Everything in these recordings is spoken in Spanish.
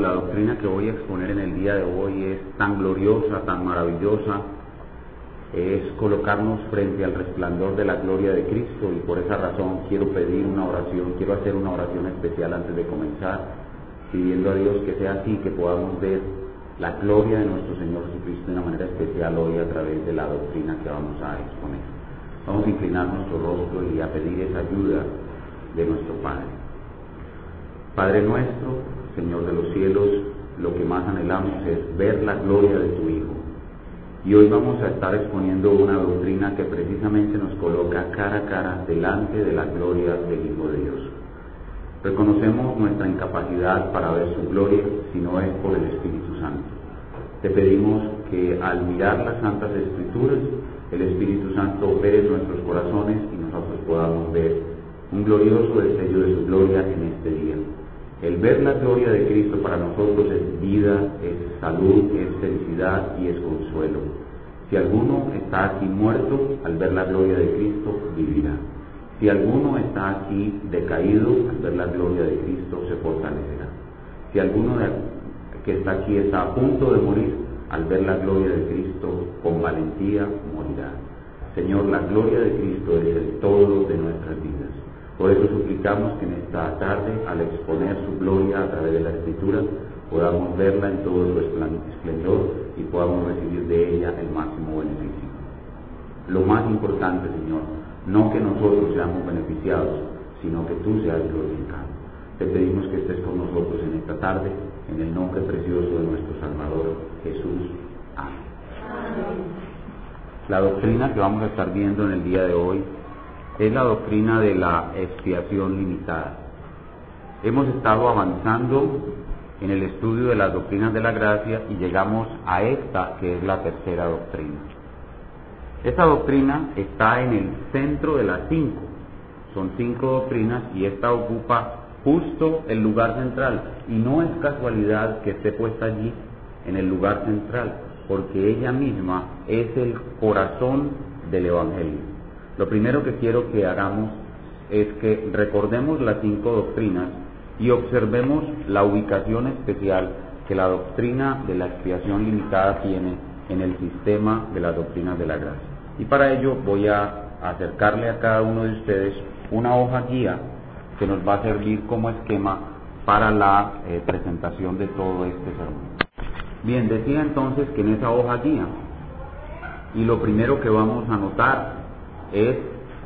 la doctrina que voy a exponer en el día de hoy es tan gloriosa, tan maravillosa, es colocarnos frente al resplandor de la gloria de Cristo y por esa razón quiero pedir una oración, quiero hacer una oración especial antes de comenzar, pidiendo a Dios que sea así, que podamos ver la gloria de nuestro Señor Jesucristo de una manera especial hoy a través de la doctrina que vamos a exponer. Vamos a inclinar nuestro rostro y a pedir esa ayuda de nuestro Padre. Padre nuestro, Señor de los cielos, lo que más anhelamos es ver la gloria de tu Hijo. Y hoy vamos a estar exponiendo una doctrina que precisamente nos coloca cara a cara delante de la gloria del Hijo de Dios. Reconocemos nuestra incapacidad para ver su gloria si no es por el Espíritu Santo. Te pedimos que al mirar las Santas Escrituras, el Espíritu Santo opere nuestros corazones y nosotros podamos ver un glorioso destello de su gloria en este día. El ver la gloria de Cristo para nosotros es vida, es salud, es felicidad y es consuelo. Si alguno está aquí muerto, al ver la gloria de Cristo, vivirá. Si alguno está aquí decaído, al ver la gloria de Cristo, se fortalecerá. Si alguno que está aquí está a punto de morir, al ver la gloria de Cristo, con valentía morirá. Señor, la gloria de Cristo es el todo de nuestras vidas. Por eso suplicamos que en esta tarde, al exponer su gloria a través de la Escritura, podamos verla en todo su esplendor y podamos recibir de ella el máximo beneficio. Lo más importante, Señor, no que nosotros seamos beneficiados, sino que tú seas glorificado. Te pedimos que estés con nosotros en esta tarde, en el nombre precioso de nuestro Salvador Jesús. Amén. La doctrina que vamos a estar viendo en el día de hoy es la doctrina de la expiación limitada. Hemos estado avanzando en el estudio de las doctrinas de la gracia y llegamos a esta que es la tercera doctrina. Esta doctrina está en el centro de las cinco. Son cinco doctrinas y esta ocupa justo el lugar central. Y no es casualidad que esté puesta allí en el lugar central, porque ella misma es el corazón del Evangelio. Lo primero que quiero que hagamos es que recordemos las cinco doctrinas y observemos la ubicación especial que la doctrina de la expiación limitada tiene en el sistema de las doctrinas de la gracia. Y para ello voy a acercarle a cada uno de ustedes una hoja guía que nos va a servir como esquema para la eh, presentación de todo este sermón. Bien, decía entonces que en esa hoja guía, y lo primero que vamos a notar es,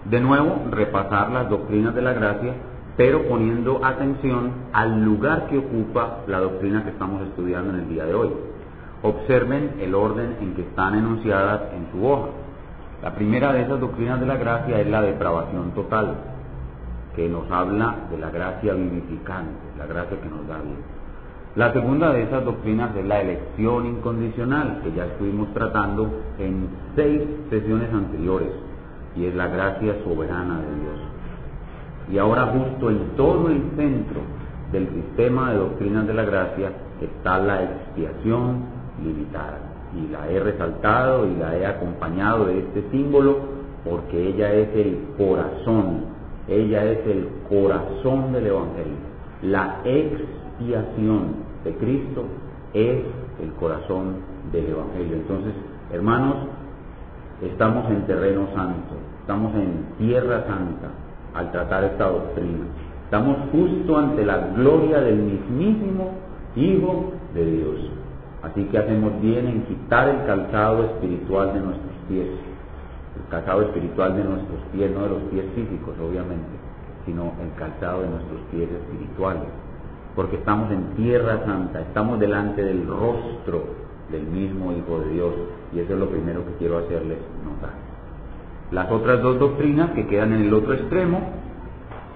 de nuevo, repasar las doctrinas de la gracia, pero poniendo atención al lugar que ocupa la doctrina que estamos estudiando en el día de hoy. Observen el orden en que están enunciadas en su hoja. La primera de esas doctrinas de la gracia es la depravación total, que nos habla de la gracia vivificante, la gracia que nos da vida. La segunda de esas doctrinas es la elección incondicional, que ya estuvimos tratando en seis sesiones anteriores y es la gracia soberana de Dios. Y ahora justo en todo el centro del sistema de doctrinas de la gracia está la expiación limitada. Y la he resaltado y la he acompañado de este símbolo porque ella es el corazón, ella es el corazón del Evangelio. La expiación de Cristo es el corazón del Evangelio. Entonces, hermanos, estamos en terreno santo, estamos en tierra santa al tratar esta doctrina. Estamos justo ante la gloria del mismísimo Hijo de Dios. Así que hacemos bien en quitar el calzado espiritual de nuestros pies. El calzado espiritual de nuestros pies, no de los pies físicos, obviamente, sino el calzado de nuestros pies espirituales. Porque estamos en tierra santa, estamos delante del rostro del mismo Hijo de Dios. Y eso es lo primero que quiero hacerles notar. Las otras dos doctrinas que quedan en el otro extremo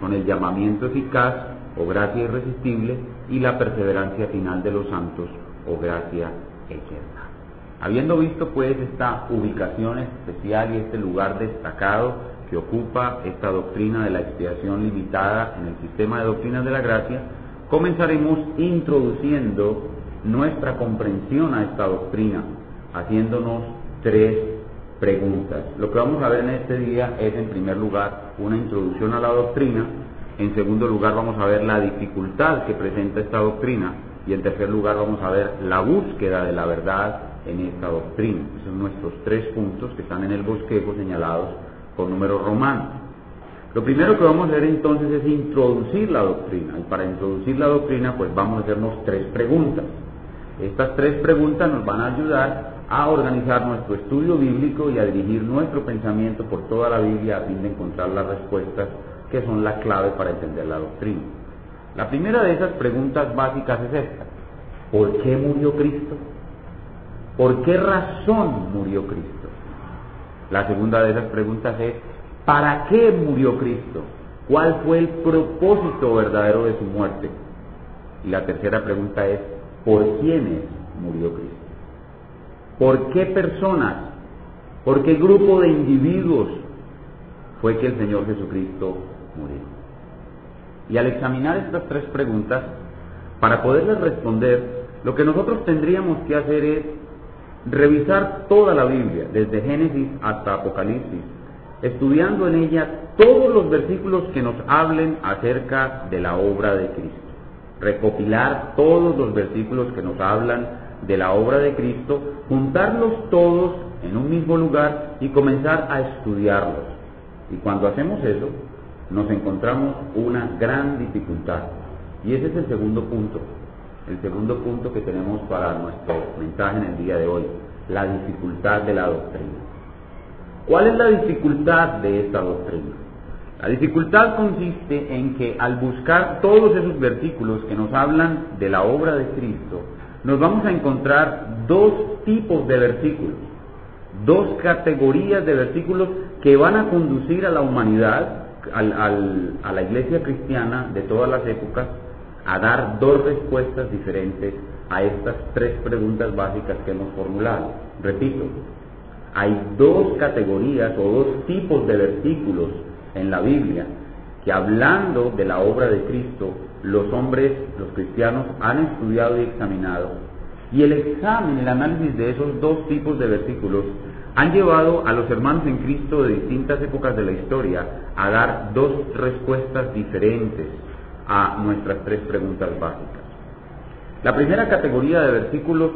son el llamamiento eficaz o gracia irresistible y la perseverancia final de los santos o gracia eterna. Habiendo visto pues esta ubicación especial y este lugar destacado que ocupa esta doctrina de la expiación limitada en el sistema de doctrinas de la gracia, comenzaremos introduciendo nuestra comprensión a esta doctrina, haciéndonos tres preguntas. Lo que vamos a ver en este día es, en primer lugar, una introducción a la doctrina. En segundo lugar, vamos a ver la dificultad que presenta esta doctrina. y en tercer lugar vamos a ver la búsqueda de la verdad en esta doctrina. Esos son nuestros tres puntos que están en el bosquejo señalados por números romanos. Lo primero que vamos a hacer entonces es introducir la doctrina. Y para introducir la doctrina, pues vamos a hacernos tres preguntas. Estas tres preguntas nos van a ayudar a organizar nuestro estudio bíblico y a dirigir nuestro pensamiento por toda la Biblia a fin de encontrar las respuestas que son la clave para entender la doctrina. La primera de esas preguntas básicas es esta. ¿Por qué murió Cristo? ¿Por qué razón murió Cristo? La segunda de esas preguntas es, ¿para qué murió Cristo? ¿Cuál fue el propósito verdadero de su muerte? Y la tercera pregunta es, ¿por quiénes murió Cristo? ¿Por qué personas? ¿Por qué grupo de individuos fue que el Señor Jesucristo murió? Y al examinar estas tres preguntas, para poderles responder, lo que nosotros tendríamos que hacer es revisar toda la Biblia, desde Génesis hasta Apocalipsis, estudiando en ella todos los versículos que nos hablen acerca de la obra de Cristo. Recopilar todos los versículos que nos hablan de la obra de Cristo, juntarlos todos en un mismo lugar y comenzar a estudiarlos. Y cuando hacemos eso, nos encontramos una gran dificultad. Y ese es el segundo punto el segundo punto que tenemos para nuestro mensaje en el día de hoy, la dificultad de la doctrina. ¿Cuál es la dificultad de esta doctrina? La dificultad consiste en que al buscar todos esos versículos que nos hablan de la obra de Cristo, nos vamos a encontrar dos tipos de versículos, dos categorías de versículos que van a conducir a la humanidad, a la iglesia cristiana de todas las épocas, a dar dos respuestas diferentes a estas tres preguntas básicas que hemos formulado. Repito, hay dos categorías o dos tipos de versículos en la Biblia que hablando de la obra de Cristo, los hombres, los cristianos, han estudiado y examinado. Y el examen, el análisis de esos dos tipos de versículos han llevado a los hermanos en Cristo de distintas épocas de la historia a dar dos respuestas diferentes a nuestras tres preguntas básicas. La primera categoría de versículos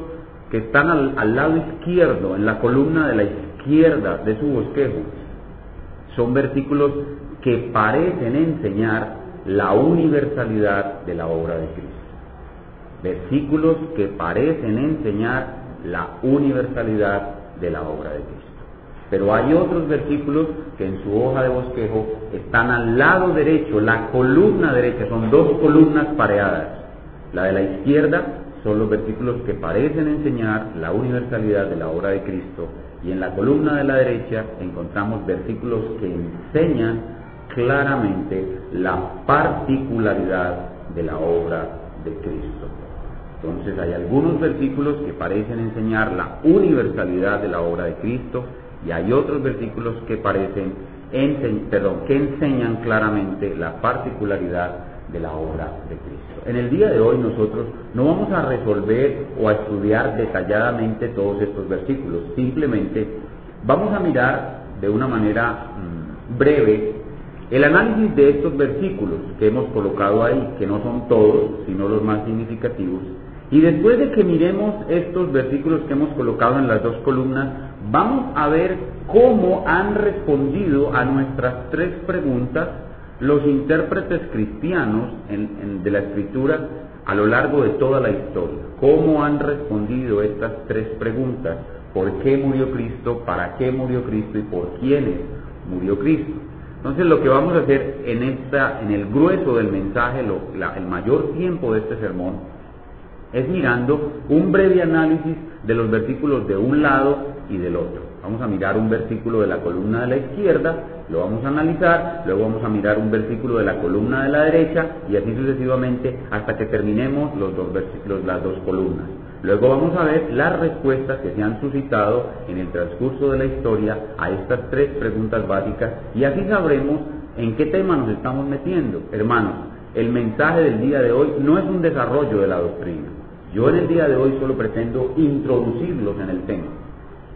que están al, lado izquierdo, en la columna de la izquierda de su bosquejo, son versículos que parecen enseñar la universalidad de la obra de Cristo. Versículos que parecen enseñar la universalidad de la obra de Cristo. Pero hay otros versículos que en su hoja de bosquejo están al lado derecho, la columna derecha, son dos columnas pareadas. La de la izquierda son los versículos que parecen enseñar la universalidad de la obra de Cristo y en la columna de la derecha encontramos versículos que enseñan claramente la particularidad de la obra de Cristo. Entonces hay algunos versículos que parecen enseñar la universalidad de la obra de Cristo y hay otros versículos que parecen, perdón, que enseñan claramente la particularidad de la obra de Cristo. En el día de hoy nosotros no vamos a resolver o a estudiar detalladamente todos estos versículos, simplemente vamos a mirar de una manera mm, breve el análisis de estos versículos que hemos colocado ahí, que no son todos, sino los más significativos, y después de que miremos estos versículos que hemos colocado en las dos columnas, vamos a ver cómo han respondido a nuestras tres preguntas los intérpretes cristianos de la escritura a lo largo de toda la historia. ¿Cómo han respondido estas tres preguntas? ¿Por qué murió Cristo? ¿Para qué murió Cristo? ¿Y por quiénes murió Cristo? Entonces lo que vamos a hacer en, esta, en el grueso del mensaje, el mayor tiempo de este sermón, es mirando un breve análisis de los versículos de un lado y del otro. Vamos a mirar un versículo de la columna de la izquierda, lo vamos a analizar, luego vamos a mirar un versículo de la columna de la derecha y así sucesivamente hasta que terminemos los dos las dos columnas. Luego vamos a ver las respuestas que se han suscitado en el transcurso de la historia a estas tres preguntas básicas y así sabremos en qué tema nos estamos metiendo. Hermanos, el mensaje del día de hoy no es un desarrollo de la doctrina, yo en el día de hoy solo pretendo introducirlos en el tema.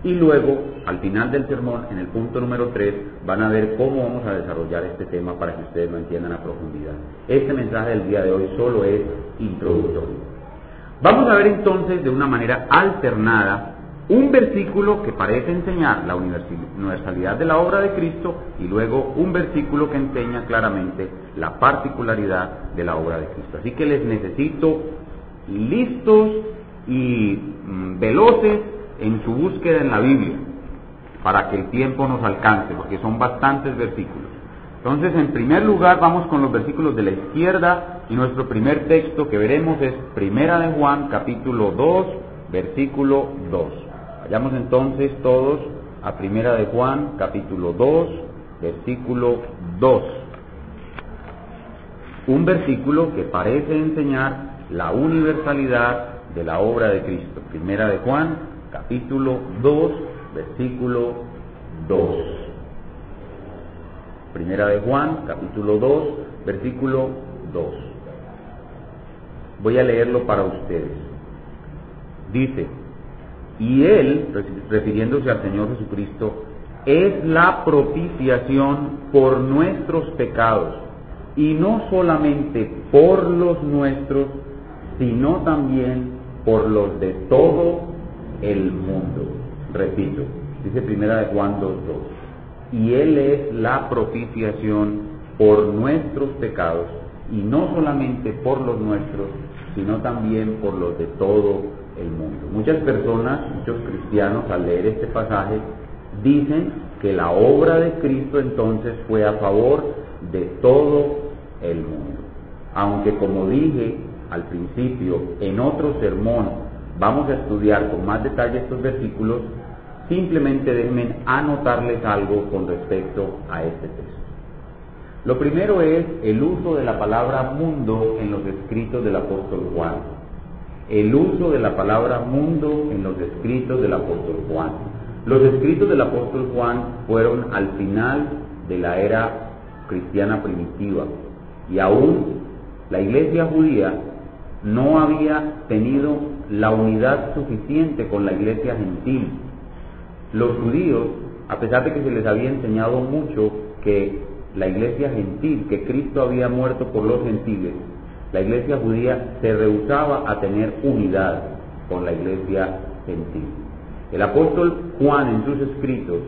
Y luego, al final del sermón, en el punto número 3, van a ver cómo vamos a desarrollar este tema para que ustedes lo entiendan a profundidad. Este mensaje del día de hoy solo es introductorio. Vamos a ver entonces de una manera alternada un versículo que parece enseñar la universalidad de la obra de Cristo y luego un versículo que enseña claramente la particularidad de la obra de Cristo. Así que les necesito listos y mm, veloces en su búsqueda en la Biblia para que el tiempo nos alcance, porque son bastantes versículos. Entonces, en primer lugar, vamos con los versículos de la izquierda y nuestro primer texto que veremos es Primera de Juan, capítulo 2, versículo 2. Vayamos entonces todos a Primera de Juan, capítulo 2, versículo 2. Un versículo que parece enseñar la universalidad de la obra de Cristo. Primera de Juan, capítulo 2, versículo 2. Primera de Juan, capítulo 2, versículo 2. Voy a leerlo para ustedes. Dice, y Él, refiriéndose al Señor Jesucristo, es la propiciación por nuestros pecados, y no solamente por los nuestros, sino también por los de todo el mundo. Repito, dice primera de Juan 2.2, y Él es la propiciación por nuestros pecados, y no solamente por los nuestros, sino también por los de todo el mundo. Muchas personas, muchos cristianos, al leer este pasaje, dicen que la obra de Cristo entonces fue a favor de todo el mundo. Aunque como dije al principio, en otro sermón, vamos a estudiar con más detalle estos versículos, simplemente déjenme anotarles algo con respecto a este texto. Lo primero es el uso de la palabra mundo en los escritos del apóstol Juan. El uso de la palabra mundo en los escritos del apóstol Juan. Los escritos del apóstol Juan fueron al final de la era cristiana primitiva y aún la iglesia judía no había tenido la unidad suficiente con la iglesia gentil. Los judíos, a pesar de que se les había enseñado mucho que la iglesia gentil, que Cristo había muerto por los gentiles, la iglesia judía se rehusaba a tener unidad con la iglesia gentil. El apóstol Juan en sus escritos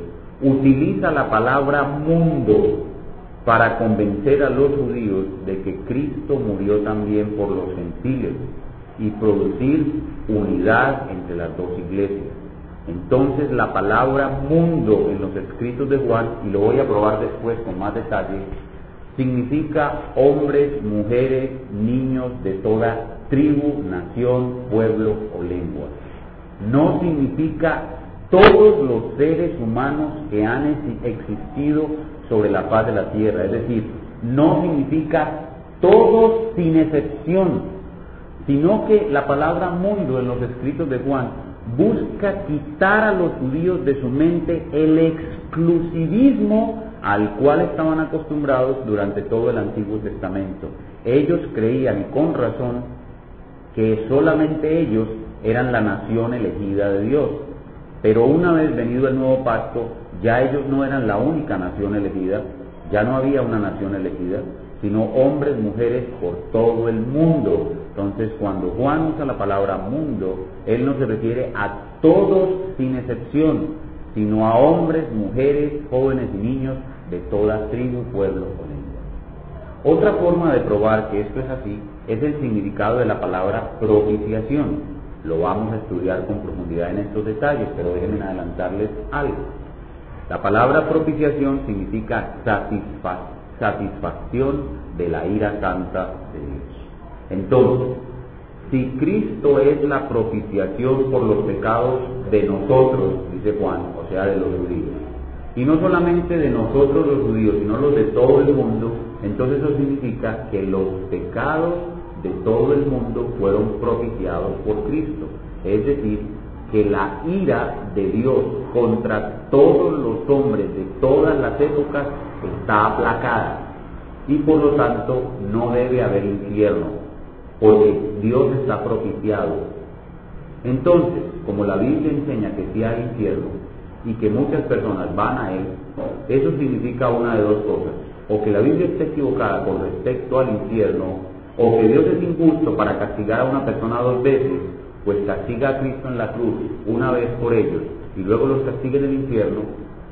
utiliza la palabra mundo para convencer a los judíos de que Cristo murió también por los gentiles y producir unidad entre las dos iglesias. Entonces la palabra mundo en los escritos de Juan, y lo voy a probar después con más detalle, significa hombres, mujeres, niños de toda tribu, nación, pueblo o lengua. No significa todos los seres humanos que han existido sobre la paz de la tierra. Es decir, no significa todos sin excepción, sino que la palabra mundo en los escritos de Juan busca quitar a los judíos de su mente el exclusivismo al cual estaban acostumbrados durante todo el Antiguo Testamento. Ellos creían, con razón, que solamente ellos eran la nación elegida de Dios. Pero una vez venido el nuevo pacto, ya ellos no eran la única nación elegida, ya no había una nación elegida, sino hombres, mujeres por todo el mundo. Entonces, cuando Juan usa la palabra mundo, él no se refiere a todos sin excepción, sino a hombres, mujeres, jóvenes y niños de toda tribu, pueblo o lengua. Otra forma de probar que esto es así es el significado de la palabra propiciación. Lo vamos a estudiar con profundidad en estos detalles, pero déjenme adelantarles algo. La palabra propiciación significa satisfacción de la ira santa de Dios. Entonces, si Cristo es la propiciación por los pecados de nosotros, dice Juan, o sea, de los judíos, y no solamente de nosotros los judíos, sino los de todo el mundo, entonces eso significa que los pecados de todo el mundo fueron propiciados por Cristo. Es decir, que la ira de Dios contra todos los hombres de todas las épocas está aplacada y por lo tanto no debe haber infierno, porque Dios está propiciado. Entonces, como la Biblia enseña que sí hay infierno y que muchas personas van a él, eso significa una de dos cosas, o que la Biblia está equivocada con respecto al infierno, o que Dios es injusto para castigar a una persona dos veces, pues castiga a Cristo en la cruz una vez por ellos y luego los castiga en el infierno,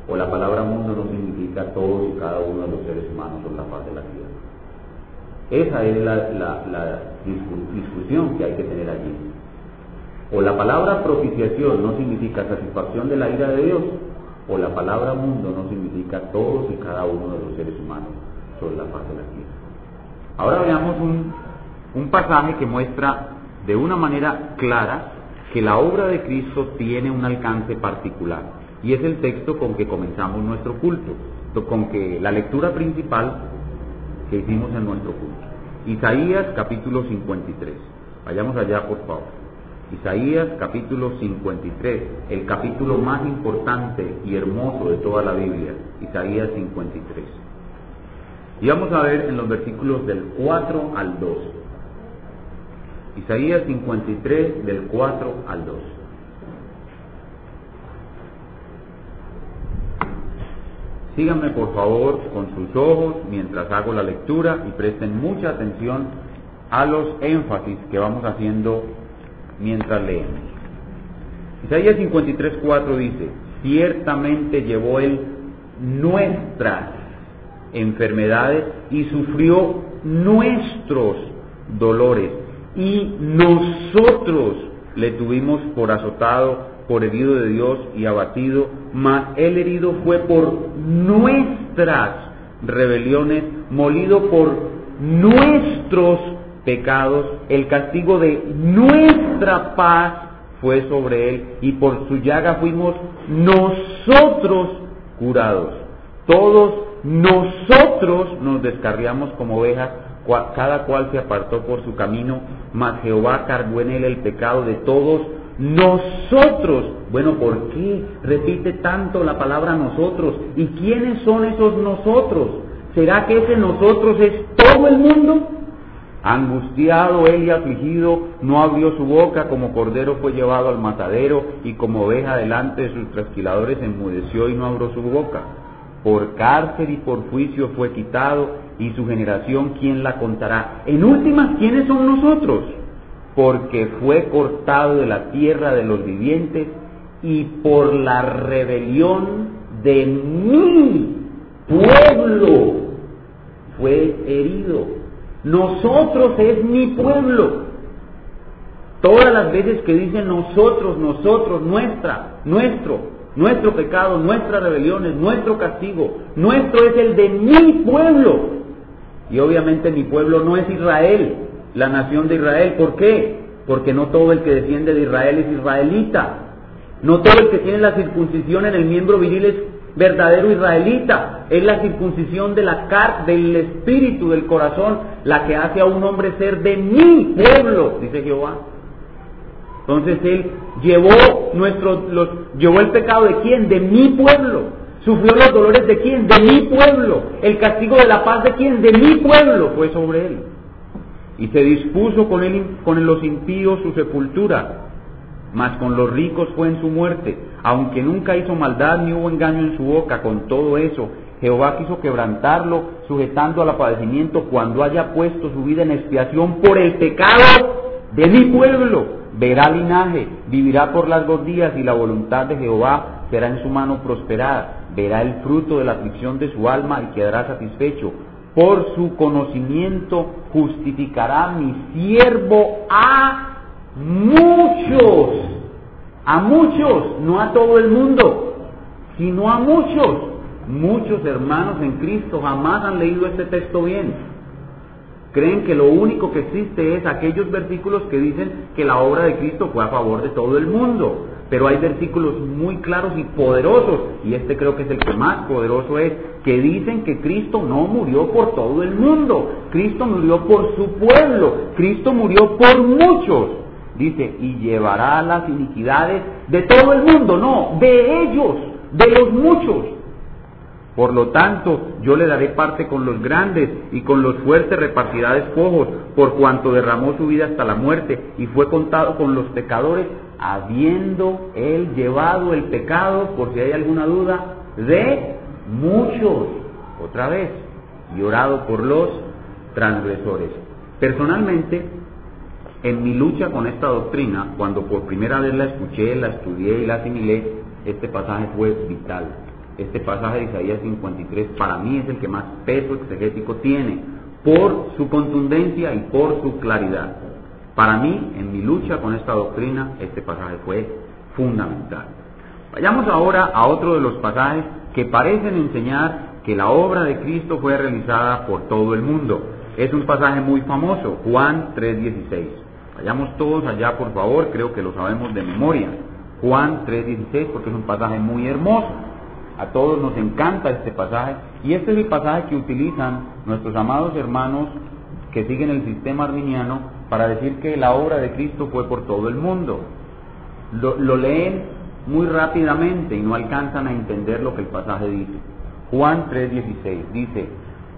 o la palabra mundo no significa todos y cada uno de los seres humanos sobre la paz de la tierra. Esa es la, discusión que hay que tener allí. O la palabra propiciación no significa satisfacción de la ira de Dios, o la palabra mundo no significa todos y cada uno de los seres humanos sobre la paz de la tierra. Ahora veamos un, un pasaje que muestra de una manera clara que la obra de Cristo tiene un alcance particular. Y es el texto con que comenzamos nuestro culto, con que la lectura principal que hicimos en nuestro culto. Isaías capítulo 53. Vayamos allá, por favor. Isaías capítulo 53, el capítulo más importante y hermoso de toda la Biblia. Isaías 53. Y vamos a ver en los versículos del 4 al 2. Isaías 53 del 4 al 2. Síganme por favor con sus ojos mientras hago la lectura y presten mucha atención a los énfasis que vamos haciendo mientras leemos. Isaías 53.4 dice, ciertamente llevó él nuestras enfermedades y sufrió nuestros dolores y nosotros le tuvimos por azotado, por herido de Dios y abatido, mas el herido fue por nuestras rebeliones, molido por nuestros pecados, el castigo de nuestra paz fue sobre él y por su llaga fuimos nosotros curados. Todos nosotros nos descarriamos como ovejas, cada cual se apartó por su camino, mas Jehová cargó en él el pecado de todos nosotros. Bueno, ¿por qué repite tanto la palabra nosotros? ¿Y quiénes son esos nosotros? ¿Será que ese nosotros es todo el mundo? Angustiado él y afligido, no abrió su boca, como cordero fue llevado al matadero, y como oveja delante de sus trasquiladores enmudeció y no abrió su boca por cárcel y por juicio fue quitado, y su generación, ¿quién la contará? En últimas, ¿quiénes son nosotros? Porque fue cortado de la tierra de los vivientes y por la rebelión de mi pueblo fue herido. Nosotros es mi pueblo. Todas las veces que dicen nosotros, nosotros, nuestra, nuestro, nuestro pecado, nuestras rebeliones, nuestro castigo, nuestro es el de mi pueblo. Y obviamente mi pueblo no es Israel, la nación de Israel. ¿Por qué? Porque no todo el que desciende de Israel es israelita. No todo el que tiene la circuncisión en el miembro viril es verdadero israelita. Es la circuncisión de la car del espíritu, del corazón, la que hace a un hombre ser de mi pueblo, dice Jehová. Entonces Él llevó, nuestro, los, llevó el pecado de quién? De mi pueblo. Sufrió los dolores de quién? De mi pueblo. El castigo de la paz de quién? De mi pueblo fue sobre Él. Y se dispuso con, él, con los impíos su sepultura, mas con los ricos fue en su muerte. Aunque nunca hizo maldad ni hubo engaño en su boca, con todo eso, Jehová quiso quebrantarlo, sujetando al padecimiento cuando haya puesto su vida en expiación por el pecado de mi pueblo verá linaje, vivirá por largos días y la voluntad de Jehová será en su mano prosperada, verá el fruto de la aflicción de su alma y quedará satisfecho. Por su conocimiento justificará mi siervo a muchos, a muchos, no a todo el mundo, sino a muchos. Muchos hermanos en Cristo jamás han leído este texto bien creen que lo único que existe es aquellos versículos que dicen que la obra de Cristo fue a favor de todo el mundo. Pero hay versículos muy claros y poderosos, y este creo que es el que más poderoso es, que dicen que Cristo no murió por todo el mundo, Cristo murió por su pueblo, Cristo murió por muchos. Dice, y llevará las iniquidades de todo el mundo, no, de ellos, de los muchos. Por lo tanto, yo le daré parte con los grandes y con los fuertes repartirá despojos, por cuanto derramó su vida hasta la muerte y fue contado con los pecadores, habiendo él llevado el pecado, por si hay alguna duda, de muchos, otra vez, y orado por los transgresores. Personalmente, en mi lucha con esta doctrina, cuando por primera vez la escuché, la estudié y la asimilé, este pasaje fue vital. Este pasaje de Isaías 53 para mí es el que más peso exegético tiene, por su contundencia y por su claridad. Para mí, en mi lucha con esta doctrina, este pasaje fue fundamental. Vayamos ahora a otro de los pasajes que parecen enseñar que la obra de Cristo fue realizada por todo el mundo. Es un pasaje muy famoso, Juan 3:16. Vayamos todos allá, por favor, creo que lo sabemos de memoria. Juan 3:16 porque es un pasaje muy hermoso. A todos nos encanta este pasaje y este es el pasaje que utilizan nuestros amados hermanos que siguen el sistema arminiano para decir que la obra de Cristo fue por todo el mundo. Lo, lo leen muy rápidamente y no alcanzan a entender lo que el pasaje dice. Juan 3:16 dice,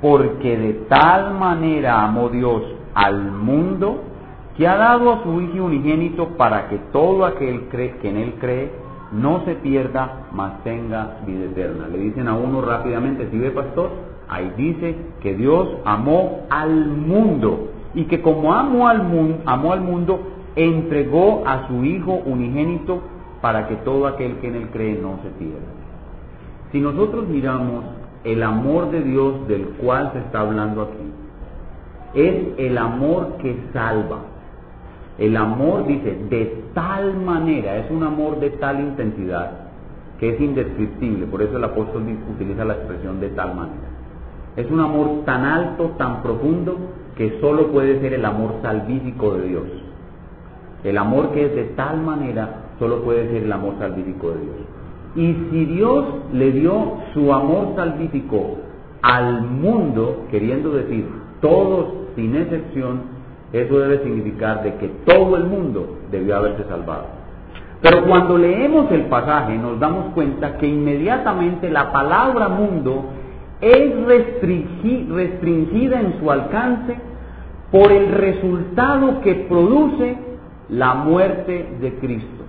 porque de tal manera amó Dios al mundo que ha dado a su Hijo unigénito para que todo aquel que en Él cree no se pierda, mas tenga vida eterna. Le dicen a uno rápidamente, si ve pastor, ahí dice que Dios amó al mundo y que como amó al mundo, amó al mundo, entregó a su Hijo unigénito para que todo aquel que en Él cree no se pierda. Si nosotros miramos el amor de Dios del cual se está hablando aquí, es el amor que salva. El amor, dice, de tal manera, es un amor de tal intensidad que es indescriptible. Por eso el apóstol utiliza la expresión de tal manera. Es un amor tan alto, tan profundo, que solo puede ser el amor salvífico de Dios. El amor que es de tal manera, solo puede ser el amor salvífico de Dios. Y si Dios le dio su amor salvífico al mundo, queriendo decir todos sin excepción, eso debe significar de que todo el mundo debió haberse salvado. Pero cuando leemos el pasaje nos damos cuenta que inmediatamente la palabra mundo es restringida en su alcance por el resultado que produce la muerte de Cristo.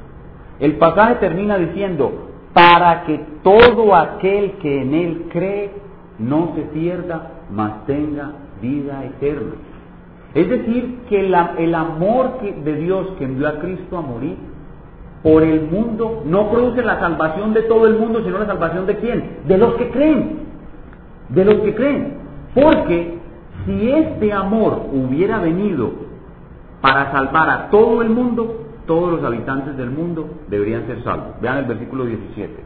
El pasaje termina diciendo, para que todo aquel que en Él cree no se pierda, mas tenga vida eterna. Es decir, que el amor de Dios que envió a Cristo a morir por el mundo no produce la salvación de todo el mundo, sino la salvación de quién? De los que creen. De los que creen. Porque si este amor hubiera venido para salvar a todo el mundo, todos los habitantes del mundo deberían ser salvos. Vean el versículo 17.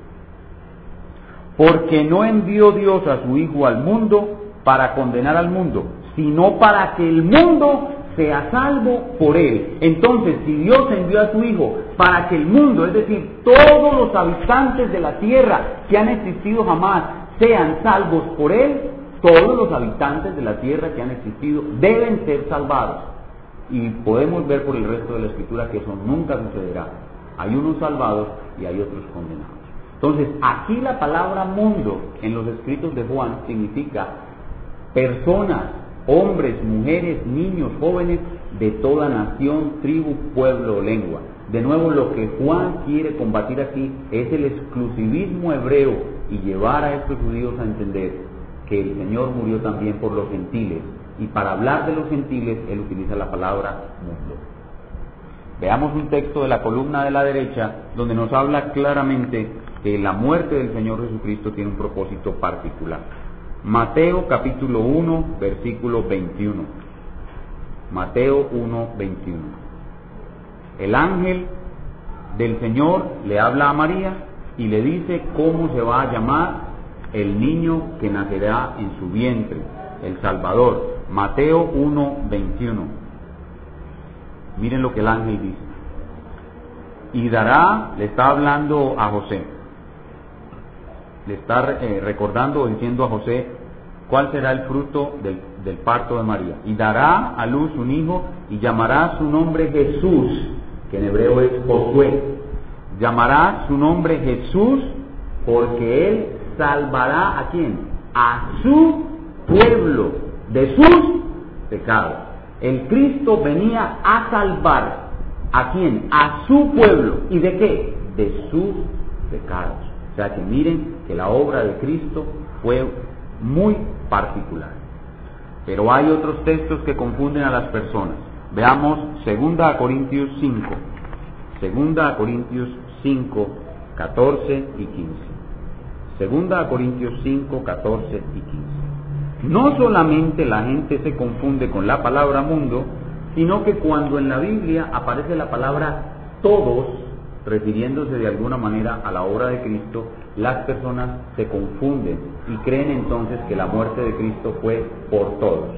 Porque no envió Dios a su Hijo al mundo para condenar al mundo, sino para que el mundo sea salvo por él. Entonces, si Dios envió a su Hijo para que el mundo, es decir, todos los habitantes de la tierra que han existido jamás, sean salvos por él, todos los habitantes de la tierra que han existido deben ser salvados. Y podemos ver por el resto de la escritura que eso nunca sucederá. Hay unos salvados y hay otros condenados. Entonces, aquí la palabra mundo en los escritos de Juan significa personas, hombres, mujeres, niños, jóvenes de toda nación, tribu, pueblo o lengua. De nuevo, lo que Juan quiere combatir aquí es el exclusivismo hebreo y llevar a estos judíos a entender que el Señor murió también por los gentiles y para hablar de los gentiles él utiliza la palabra mundo. Veamos un texto de la columna de la derecha donde nos habla claramente que la muerte del Señor Jesucristo tiene un propósito particular. Mateo capítulo 1, versículo 21. Mateo 1, 21. El ángel del Señor le habla a María y le dice cómo se va a llamar el niño que nacerá en su vientre, el Salvador. Mateo 1, 21. Miren lo que el ángel dice. Y dará, le está hablando a José, le está eh, recordando o diciendo a José cuál será el fruto del, del parto de María. Y dará a luz un hijo y llamará su nombre Jesús, que en hebreo es Josué. Llamará su nombre Jesús porque él salvará a quién? A su pueblo de sus pecados. El Cristo venía a salvar a quién? A su pueblo. ¿Y de qué? De sus pecados. O sea que miren que la obra de Cristo fue muy particular. Pero hay otros textos que confunden a las personas. Veamos 2 Corintios 5. 2 Corintios 5, 14 y 15. 2 Corintios 5, 14 y 15. No solamente la gente se confunde con la palabra mundo, sino que cuando en la Biblia aparece la palabra todos, refiriéndose de alguna manera a la obra de Cristo, las personas se confunden y creen entonces que la muerte de Cristo fue por todos.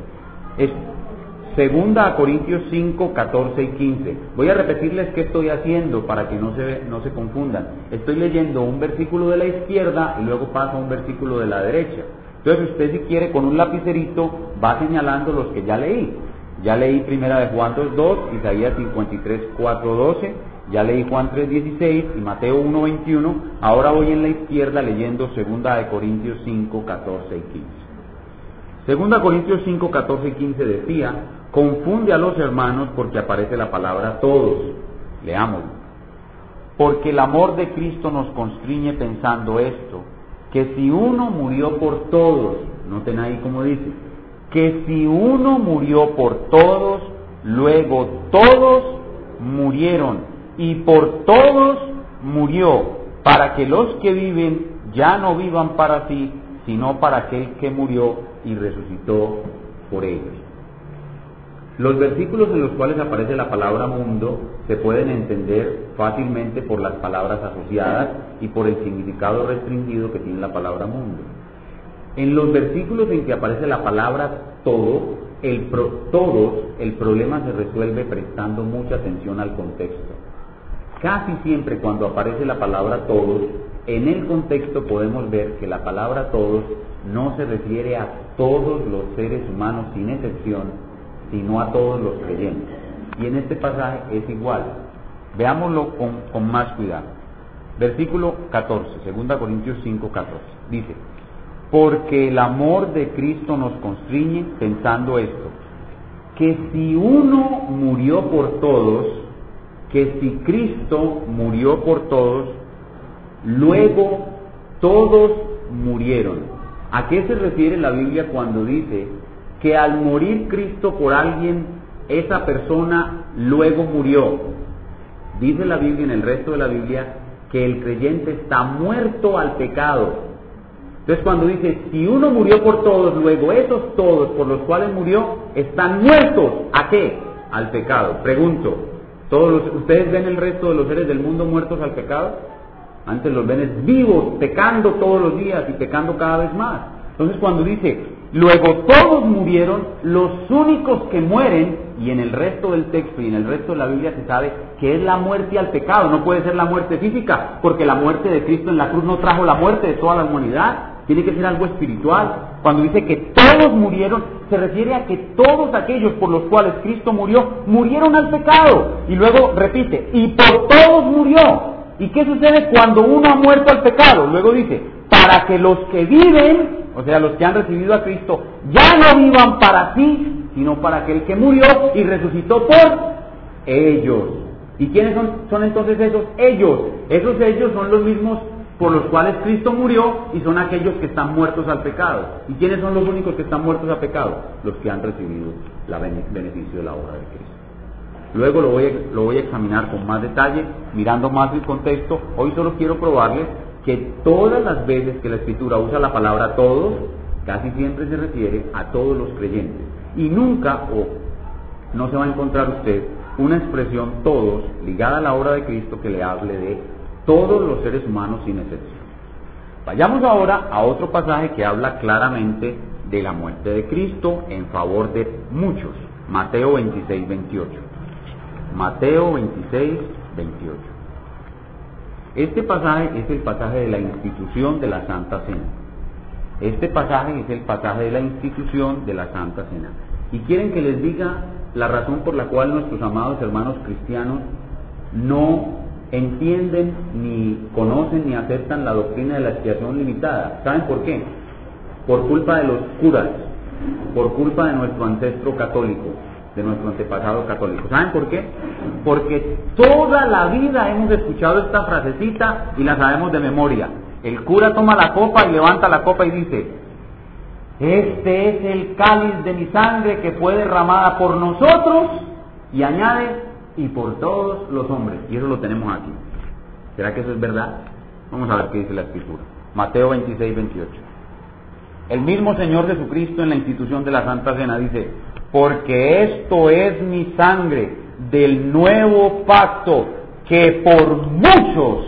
Segunda a Corintios 5, 14 y 15. Voy a repetirles qué estoy haciendo para que no se, no se confundan. Estoy leyendo un versículo de la izquierda y luego paso a un versículo de la derecha. Entonces usted si quiere con un lapicerito va señalando los que ya leí. Ya leí primera de Juan 2.2, Isaías 53, 4, 12, ya leí Juan 3.16 y Mateo 1.21, ahora voy en la izquierda leyendo segunda de Corintios 5, 14 y 15. Segunda Corintios 5, 14 y 15 decía, confunde a los hermanos porque aparece la palabra todos. Leámoslo. Porque el amor de Cristo nos constriñe pensando esto, que si uno murió por todos, noten ahí como dice, que si uno murió por todos, luego todos murieron y por todos murió, para que los que viven ya no vivan para sí, sino para aquel que murió y resucitó por ellos. Los versículos en los cuales aparece la palabra mundo se pueden entender fácilmente por las palabras asociadas y por el significado restringido que tiene la palabra mundo. En los versículos en que aparece la palabra todo, el todos, el problema se resuelve prestando mucha atención al contexto. Casi siempre cuando aparece la palabra todos, en el contexto podemos ver que la palabra todos no se refiere a todos los seres humanos sin excepción, sino a todos los creyentes. Y en este pasaje es igual. Veámoslo con, más cuidado. Versículo 14, 2 Corintios 5, 14. Dice, porque el amor de Cristo nos constriñe pensando esto, que si uno murió por todos, que si Cristo murió por todos, luego todos murieron. ¿A qué se refiere la Biblia cuando dice que al morir Cristo por alguien, esa persona luego murió? Dice la Biblia en el resto de la Biblia que el creyente está muerto al pecado entonces cuando dice, si uno murió por todos, luego esos todos por los cuales murió están muertos. ¿A qué? Al pecado. Pregunto, ¿todos ¿ustedes ven el resto de los seres del mundo muertos al pecado? Antes los ven vivos, pecando todos los días y pecando cada vez más. Entonces cuando dice, luego todos murieron, los únicos que mueren, y en el resto del texto y en el resto de la Biblia se sabe que es la muerte al pecado, no puede ser la muerte física, porque la muerte de Cristo en la cruz no trajo la muerte de toda la humanidad, tiene que ser algo espiritual. Cuando dice que todos murieron, se refiere a que todos aquellos por los cuales Cristo murió, murieron al pecado. Y luego repite, y por todos murió. ¿Y qué sucede cuando uno ha muerto al pecado? Luego dice, para que los que viven, o sea, los que han recibido a Cristo, ya no vivan para sí, sino para aquel que murió y resucitó por ellos. ¿Y quiénes son, son entonces esos ellos? Esos ellos son los mismos por los cuales Cristo murió y son aquellos que están muertos al pecado. ¿Y quiénes son los únicos que están muertos al pecado? Los que han recibido el beneficio de la obra de Cristo. Luego lo voy, a, examinar con más detalle, mirando más el contexto. Hoy solo quiero probarles que todas las veces que la Escritura usa la palabra todos, casi siempre se refiere a todos los creyentes. Y nunca, o no se va a encontrar usted, una expresión todos ligada a la obra de Cristo que le hable de todos los seres humanos sin excepción. Vayamos ahora a otro pasaje que habla claramente de la muerte de Cristo en favor de muchos. Mateo 26, 28. Mateo 26, 28. Este pasaje es el pasaje de la institución de la Santa Cena. Este pasaje es el pasaje de la institución de la Santa Cena. Y quieren que les diga la razón por la cual nuestros amados hermanos cristianos no entienden, ni conocen, ni aceptan la doctrina de la expiación limitada. ¿Saben por qué? Por culpa de los curas, por culpa de nuestro ancestro católico, de nuestro antepasado católico. ¿Saben por qué? Porque toda la vida hemos escuchado esta frasecita y la sabemos de memoria. El cura toma la copa y levanta la copa y dice, Este es el cáliz de mi sangre que fue derramada por nosotros y añade y por todos los hombres. Y eso lo tenemos aquí. ¿Será que eso es verdad? Vamos a ver qué dice la escritura. Mateo 26, 28. El mismo Señor Jesucristo en la institución de la Santa Cena dice, porque esto es mi sangre del nuevo pacto que por muchos,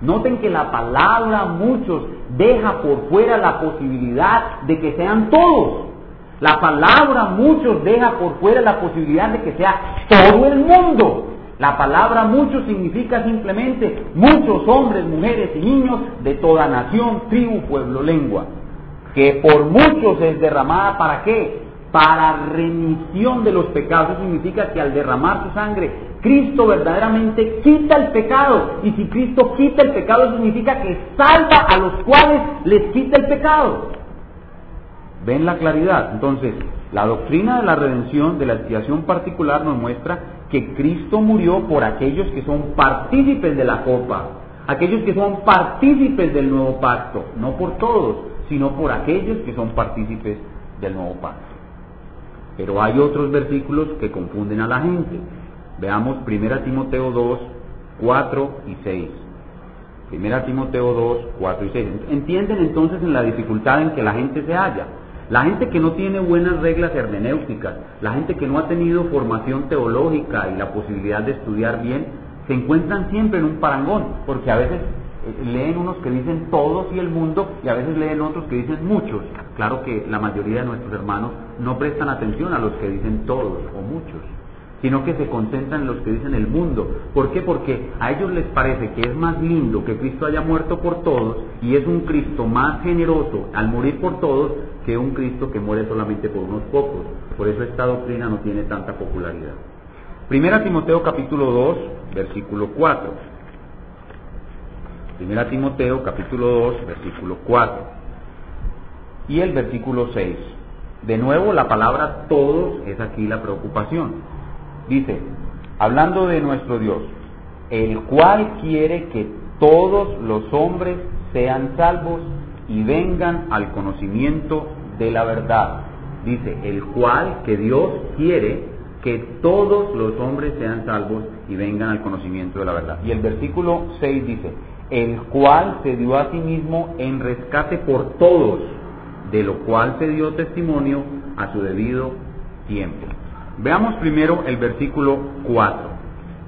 noten que la palabra muchos deja por fuera la posibilidad de que sean todos. La palabra muchos deja por fuera la posibilidad de que sea todo el mundo. La palabra muchos significa simplemente muchos hombres, mujeres y niños de toda nación, tribu, pueblo, lengua. Que por muchos es derramada para qué? Para remisión de los pecados. Significa que al derramar su sangre, Cristo verdaderamente quita el pecado. Y si Cristo quita el pecado, significa que salva a los cuales les quita el pecado. ¿Ven la claridad? Entonces, la doctrina de la redención, de la expiación particular, nos muestra que Cristo murió por aquellos que son partícipes de la copa, aquellos que son partícipes del nuevo pacto, no por todos, sino por aquellos que son partícipes del nuevo pacto. Pero hay otros versículos que confunden a la gente. Veamos 1 Timoteo 2, 4 y 6. 1 Timoteo 2, 4 y 6. Entienden entonces en la dificultad en que la gente se halla. La gente que no tiene buenas reglas hermenéuticas, la gente que no ha tenido formación teológica y la posibilidad de estudiar bien, se encuentran siempre en un parangón, porque a veces eh, leen unos que dicen todos y el mundo y a veces leen otros que dicen muchos. Claro que la mayoría de nuestros hermanos no prestan atención a los que dicen todos o muchos sino que se concentran en los que dicen el mundo. ¿Por qué? Porque a ellos les parece que es más lindo que Cristo haya muerto por todos y es un Cristo más generoso al morir por todos que un Cristo que muere solamente por unos pocos. Por eso esta doctrina no tiene tanta popularidad. Primera Timoteo capítulo 2, versículo 4. Primera Timoteo capítulo 2, versículo 4. Y el versículo 6. De nuevo la palabra todos es aquí la preocupación. Dice, hablando de nuestro Dios, el cual quiere que todos los hombres sean salvos y vengan al conocimiento de la verdad. Dice, el cual que Dios quiere que todos los hombres sean salvos y vengan al conocimiento de la verdad. Y el versículo 6 dice, el cual se dio a sí mismo en rescate por todos, de lo cual se dio testimonio a su debido tiempo. Veamos primero el versículo 4.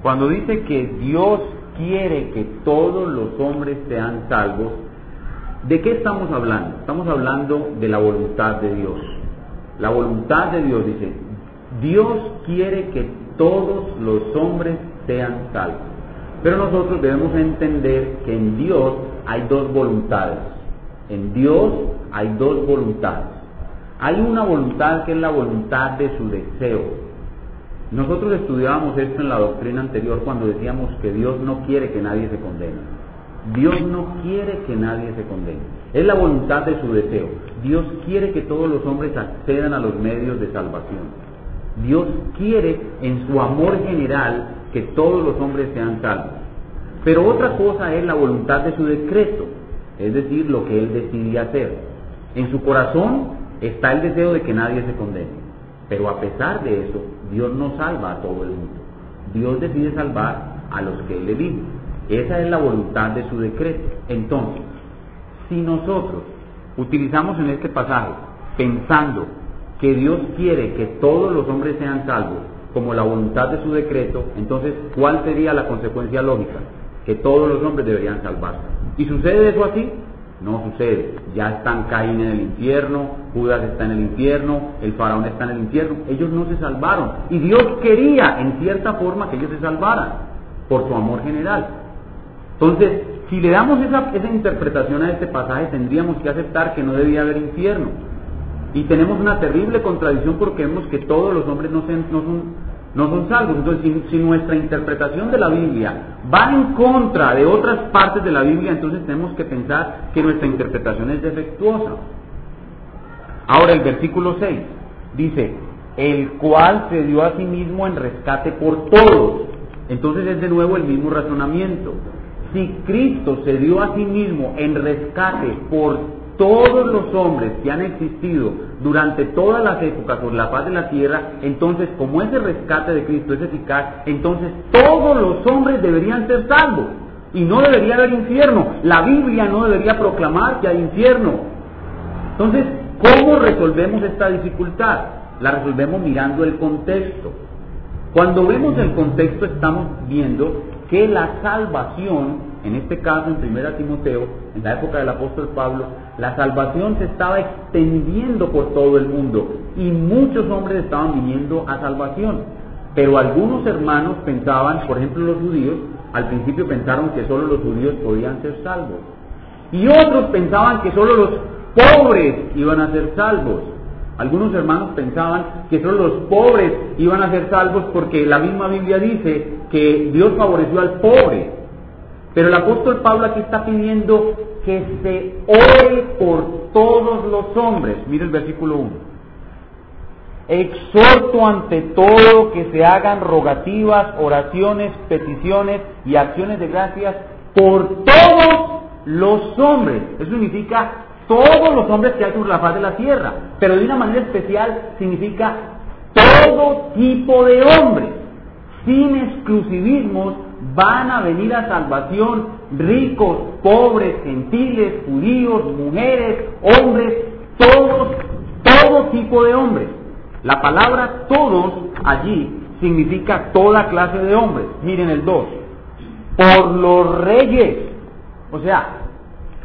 Cuando dice que Dios quiere que todos los hombres sean salvos, ¿de qué estamos hablando? Estamos hablando de la voluntad de Dios. La voluntad de Dios dice, Dios quiere que todos los hombres sean salvos. Pero nosotros debemos entender que en Dios hay dos voluntades. En Dios hay dos voluntades. Hay una voluntad que es la voluntad de su deseo. Nosotros estudiábamos esto en la doctrina anterior cuando decíamos que Dios no quiere que nadie se condene. Dios no quiere que nadie se condene. Es la voluntad de su deseo. Dios quiere que todos los hombres accedan a los medios de salvación. Dios quiere en su amor general que todos los hombres sean salvos. Pero otra cosa es la voluntad de su decreto, es decir, lo que Él decide hacer. En su corazón está el deseo de que nadie se condene. Pero a pesar de eso, Dios no salva a todo el mundo. Dios decide salvar a los que Él elige. Esa es la voluntad de su decreto. Entonces, si nosotros utilizamos en este pasaje pensando que Dios quiere que todos los hombres sean salvos como la voluntad de su decreto, entonces, ¿cuál sería la consecuencia lógica? Que todos los hombres deberían salvarse. ¿Y sucede eso así? No sucede. Ya están Caín en el infierno, Judas está en el infierno, el faraón está en el infierno. Ellos no se salvaron. Y Dios quería, en cierta forma, que ellos se salvaran, por su amor general. Entonces, si le damos esa, esa interpretación a este pasaje, tendríamos que aceptar que no debía haber infierno. Y tenemos una terrible contradicción porque vemos que todos los hombres no, no son no son salvos. Entonces, si, nuestra interpretación de la Biblia va en contra de otras partes de la Biblia, entonces tenemos que pensar que nuestra interpretación es defectuosa. Ahora el versículo 6 dice, el cual se dio a sí mismo en rescate por todos. Entonces es de nuevo el mismo razonamiento. Si Cristo se dio a sí mismo en rescate por todos los hombres que han existido durante todas las épocas por la paz de la tierra, entonces como ese rescate de Cristo es eficaz, entonces todos los hombres deberían ser salvos y no debería haber infierno. La Biblia no debería proclamar que hay infierno. Entonces, ¿cómo resolvemos esta dificultad? La resolvemos mirando el contexto. Cuando vemos el contexto estamos viendo que la salvación, en este caso en 1 Timoteo, en la época del apóstol Pablo, la salvación se estaba extendiendo por todo el mundo y muchos hombres estaban viniendo a salvación. Pero algunos hermanos pensaban, por ejemplo los judíos, al principio pensaron que solo los judíos podían ser salvos. Y otros pensaban que solo los pobres iban a ser salvos. Algunos hermanos pensaban que solo los pobres iban a ser salvos porque la misma Biblia dice que Dios favoreció al pobre. Pero el apóstol Pablo aquí está pidiendo que se ore por todos los hombres. Mire el versículo 1. Exhorto ante todo que se hagan rogativas, oraciones, peticiones y acciones de gracias por todos los hombres. Eso significa todos los hombres que hay sobre la faz de la tierra, pero de una manera especial significa todo tipo de hombres, sin exclusivismos, van a venir a salvación ricos, pobres, gentiles, judíos, mujeres, hombres, todos, todo tipo de hombres. La palabra todos allí significa toda clase de hombres. Miren el 2. Por los reyes. O sea,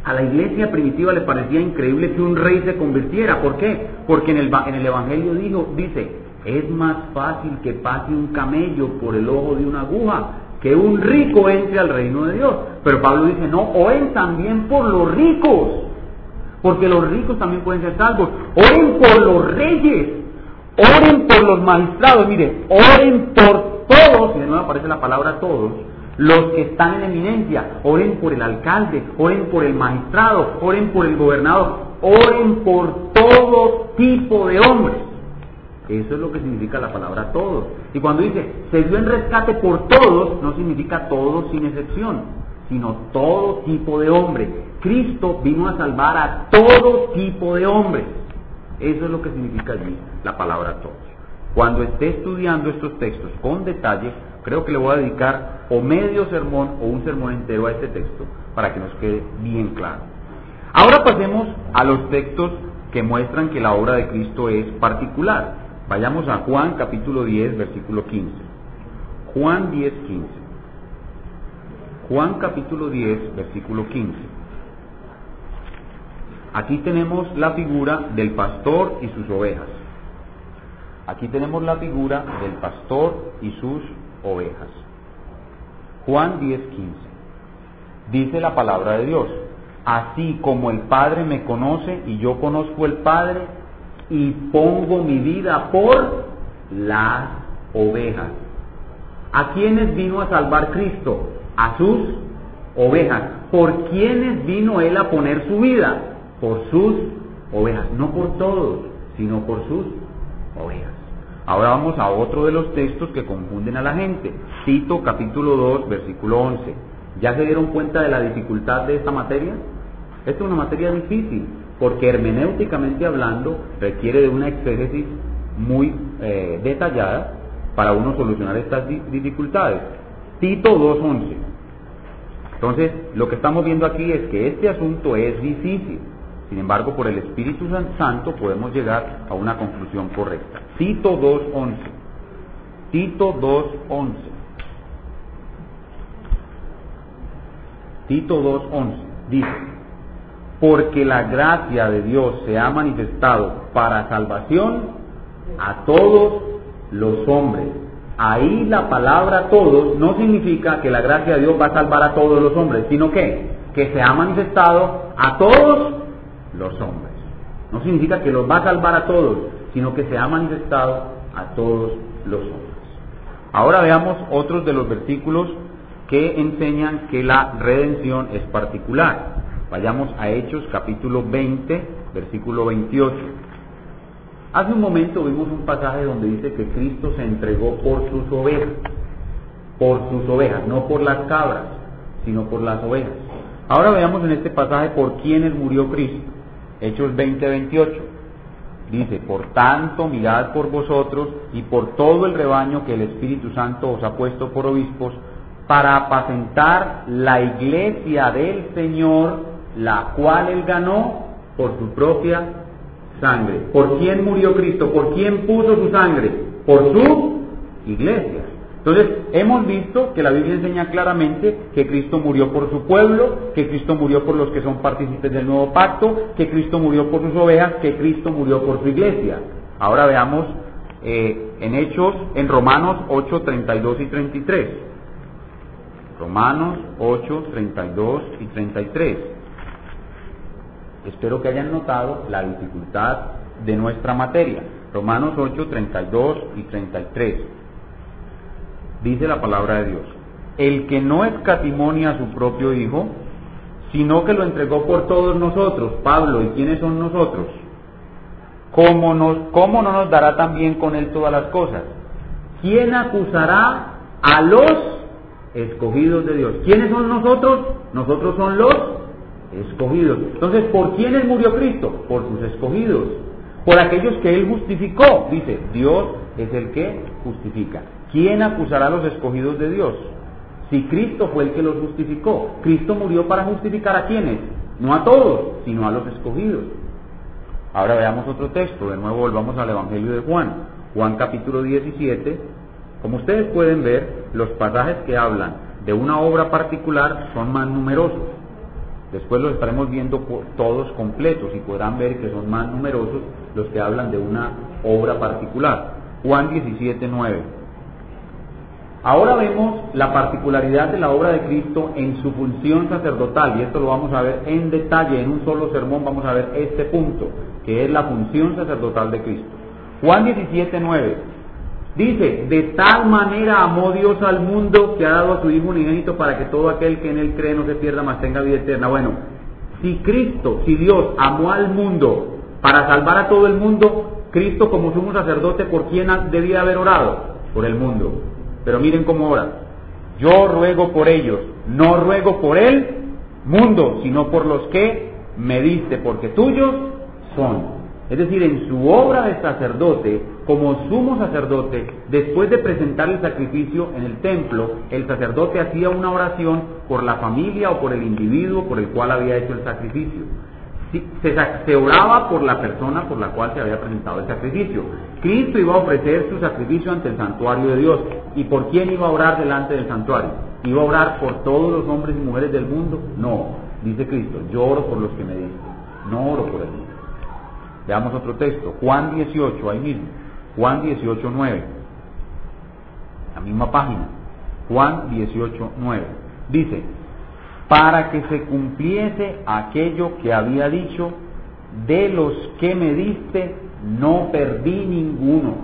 a la iglesia primitiva le parecía increíble que un rey se convirtiera. ¿Por qué? Porque en el, en el Evangelio dijo, dice, es más fácil que pase un camello por el ojo de una aguja que un rico entre al reino de Dios. Pero Pablo dice, no, oren también por los ricos, porque los ricos también pueden ser salvos. Oren por los reyes, oren por los magistrados, mire, oren por todos, y de nuevo aparece la palabra todos, los que están en eminencia, oren por el alcalde, oren por el magistrado, oren por el gobernador, oren por todo tipo de hombres. Eso es lo que significa la palabra todos. Y cuando dice, se dio en rescate por todos, no significa todos sin excepción, sino todo tipo de hombre. Cristo vino a salvar a todo tipo de hombres. Eso es lo que significa allí la palabra todos. Cuando esté estudiando estos textos con detalle, creo que le voy a dedicar o medio sermón o un sermón entero a este texto para que nos quede bien claro. Ahora pasemos a los textos que muestran que la obra de Cristo es particular. Vayamos a Juan capítulo 10, versículo 15. Juan 10, 15. Juan capítulo 10, versículo 15. Aquí tenemos la figura del pastor y sus ovejas. Aquí tenemos la figura del pastor y sus ovejas. Juan 10:15. Dice la palabra de Dios, así como el Padre me conoce y yo conozco el Padre y pongo mi vida por las ovejas. ¿A quiénes vino a salvar Cristo? A sus ovejas. ¿Por quiénes vino Él a poner su vida? Por sus ovejas. No por todos, sino por sus ovejas. Ahora vamos a otro de los textos que confunden a la gente. Tito capítulo 2, versículo 11. ¿Ya se dieron cuenta de la dificultad de esta materia? Esta es una materia difícil, porque hermenéuticamente hablando requiere de una exégesis muy eh, detallada para uno solucionar estas dificultades. Tito 2.11. Entonces, lo que estamos viendo aquí es que este asunto es difícil. Sin embargo, por el Espíritu Santo podemos llegar a una conclusión correcta. Tito 2.11. Tito 2.11. Tito 2.11 dice, porque la gracia de Dios se ha manifestado para salvación a todos los hombres. Ahí la palabra todos no significa que la gracia de Dios va a salvar a todos los hombres, sino que, que se ha manifestado a todos los hombres. No significa que los va a salvar a todos, sino que se ha manifestado a todos los hombres. Ahora veamos otros de los versículos que enseñan que la redención es particular. Vayamos a Hechos capítulo 20, versículo 28. Hace un momento vimos un pasaje donde dice que Cristo se entregó por sus ovejas, por sus ovejas, no por las cabras, sino por las ovejas. Ahora veamos en este pasaje por quiénes murió Cristo. Hechos 20, 28. Dice, por tanto, mirad por vosotros y por todo el rebaño que el Espíritu Santo os ha puesto por obispos, para apacentar la iglesia del Señor, la cual él ganó por su propia sangre. ¿Por quién murió Cristo? ¿Por quién puso su sangre? Por su iglesia. Entonces, hemos visto que la Biblia enseña claramente que Cristo murió por su pueblo, que Cristo murió por los que son partícipes del nuevo pacto, que Cristo murió por sus ovejas, que Cristo murió por su iglesia. Ahora veamos eh, en Hechos, en Romanos 8, 32 y 33. Romanos 8, 32 y 33. Espero que hayan notado la dificultad de nuestra materia. Romanos 8, 32 y 33 dice la palabra de Dios, el que no escatimonia a su propio Hijo, sino que lo entregó por todos nosotros. Pablo, ¿y quiénes son nosotros? ¿Cómo, ¿Cómo no nos dará también con él todas las cosas? ¿Quién acusará a los escogidos de Dios? ¿Quiénes son nosotros? Nosotros son los escogidos. Entonces, ¿por quiénes murió Cristo? Por sus escogidos. Por aquellos que Él justificó. Dice, Dios es el que justifica. ¿Quién acusará a los escogidos de Dios? Si Cristo fue el que los justificó. Cristo murió para justificar a quienes? No a todos, sino a los escogidos. Ahora veamos otro texto. De nuevo volvamos al Evangelio de Juan. Juan capítulo 17. Como ustedes pueden ver, los pasajes que hablan de una obra particular son más numerosos. Después los estaremos viendo todos completos y podrán ver que son más numerosos los que hablan de una obra particular. Juan 17, 9. Ahora vemos la particularidad de la obra de Cristo en su función sacerdotal, y esto lo vamos a ver en detalle, en un solo sermón vamos a ver este punto, que es la función sacerdotal de Cristo. Juan 17, 9. Dice, de tal manera amó Dios al mundo que ha dado a su Hijo unigénito para que todo aquel que en él cree no se pierda, mas tenga vida eterna. Bueno, si Cristo, si Dios amó al mundo para salvar a todo el mundo, Cristo como sumo sacerdote, ¿por quién debía haber orado? Por el mundo. Pero miren cómo ora. Yo ruego por ellos, no ruego por el mundo, sino por los que me diste, porque tuyos son. Es decir, en su obra de sacerdote, como sumo sacerdote, después de presentar el sacrificio en el templo, el sacerdote hacía una oración por la familia o por el individuo por el cual había hecho el sacrificio se, oraba por la persona por la cual se había presentado el sacrificio. Cristo iba a ofrecer su sacrificio ante el santuario de Dios. ¿Y por quién iba a orar delante del santuario? ¿Iba a orar por todos los hombres y mujeres del mundo? No, dice Cristo, yo oro por los que me dicen, no oro por el mundo. Veamos otro texto, Juan 18, ahí mismo, Juan 18, 9, la misma página, Juan 18, 9. Dice, para que se cumpliese aquello que había dicho, de los que me diste, no perdí ninguno.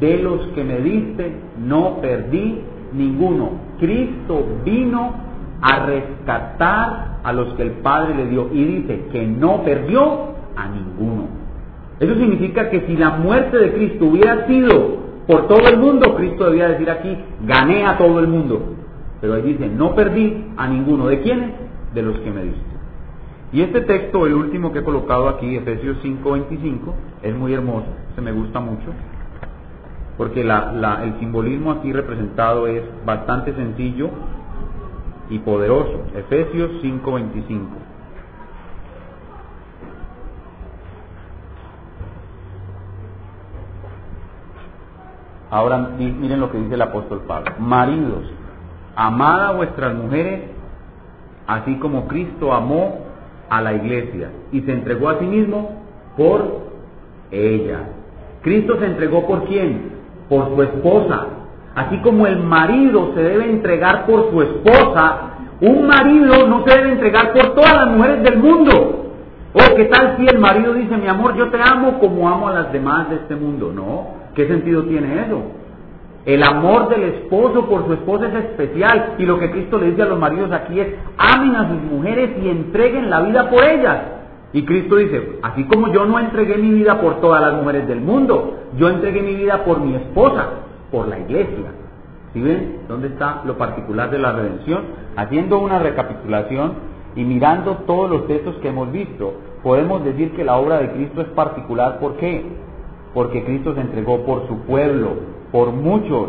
De los que me diste, no perdí ninguno. Cristo vino a rescatar a los que el Padre le dio y dice que no perdió a ninguno. Eso significa que si la muerte de Cristo hubiera sido por todo el mundo, Cristo debía decir aquí, gané a todo el mundo. Pero ahí dice, no perdí a ninguno. ¿De quiénes? De los que me diste. Y este texto, el último que he colocado aquí, Efesios 5:25, es muy hermoso, se me gusta mucho, porque el simbolismo aquí representado es bastante sencillo y poderoso. Efesios 5:25. Ahora miren lo que dice el apóstol Pablo. Maridos, amad a vuestras mujeres, así como Cristo amó a la iglesia y se entregó a sí mismo por ella. Cristo se entregó por quién? Por su esposa. Así como el marido se debe entregar por su esposa, un marido no se debe entregar por todas las mujeres del mundo. ¿O oh, qué tal si el marido dice, mi amor, yo te amo como amo a las demás de este mundo? No, ¿qué sentido tiene eso? El amor del esposo por su esposa es especial y lo que Cristo le dice a los maridos aquí es, amen a sus mujeres y entreguen la vida por ellas. Y Cristo dice, así como yo no entregué mi vida por todas las mujeres del mundo, yo entregué mi vida por mi esposa, por la iglesia. ¿Sí ven dónde está lo particular de la redención? Haciendo una recapitulación y mirando todos los textos que hemos visto, podemos decir que la obra de Cristo es particular. ¿Por qué? Porque Cristo se entregó por su pueblo, por muchos,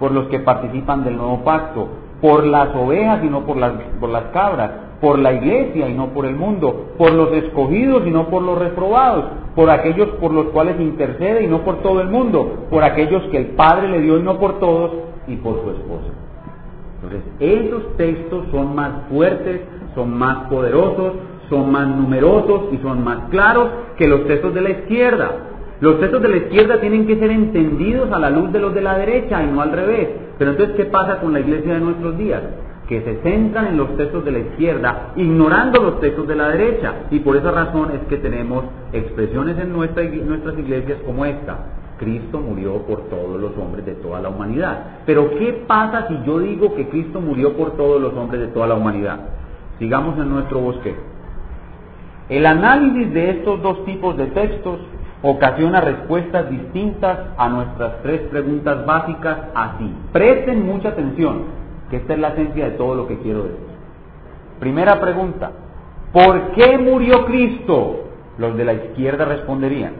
por los que participan del nuevo pacto, por las ovejas y no por las, por las cabras, por la iglesia y no por el mundo, por los escogidos y no por los reprobados, por aquellos por los cuales intercede y no por todo el mundo, por aquellos que el Padre le dio y no por todos, y por su esposa. Entonces, esos textos son más fuertes, son más poderosos, son más numerosos y son más claros que los textos de la izquierda. Los textos de la izquierda tienen que ser entendidos a la luz de los de la derecha y no al revés. Pero entonces, ¿qué pasa con la iglesia de nuestros días? que se centran en los textos de la izquierda, ignorando los textos de la derecha. Y por esa razón es que tenemos expresiones en nuestra, nuestras iglesias como esta. Cristo murió por todos los hombres de toda la humanidad. Pero ¿qué pasa si yo digo que Cristo murió por todos los hombres de toda la humanidad? Sigamos en nuestro bosque. El análisis de estos dos tipos de textos ocasiona respuestas distintas a nuestras tres preguntas básicas así. Presten mucha atención que esta es la esencia de todo lo que quiero decir. Primera pregunta, ¿por qué murió Cristo? Los de la izquierda responderían,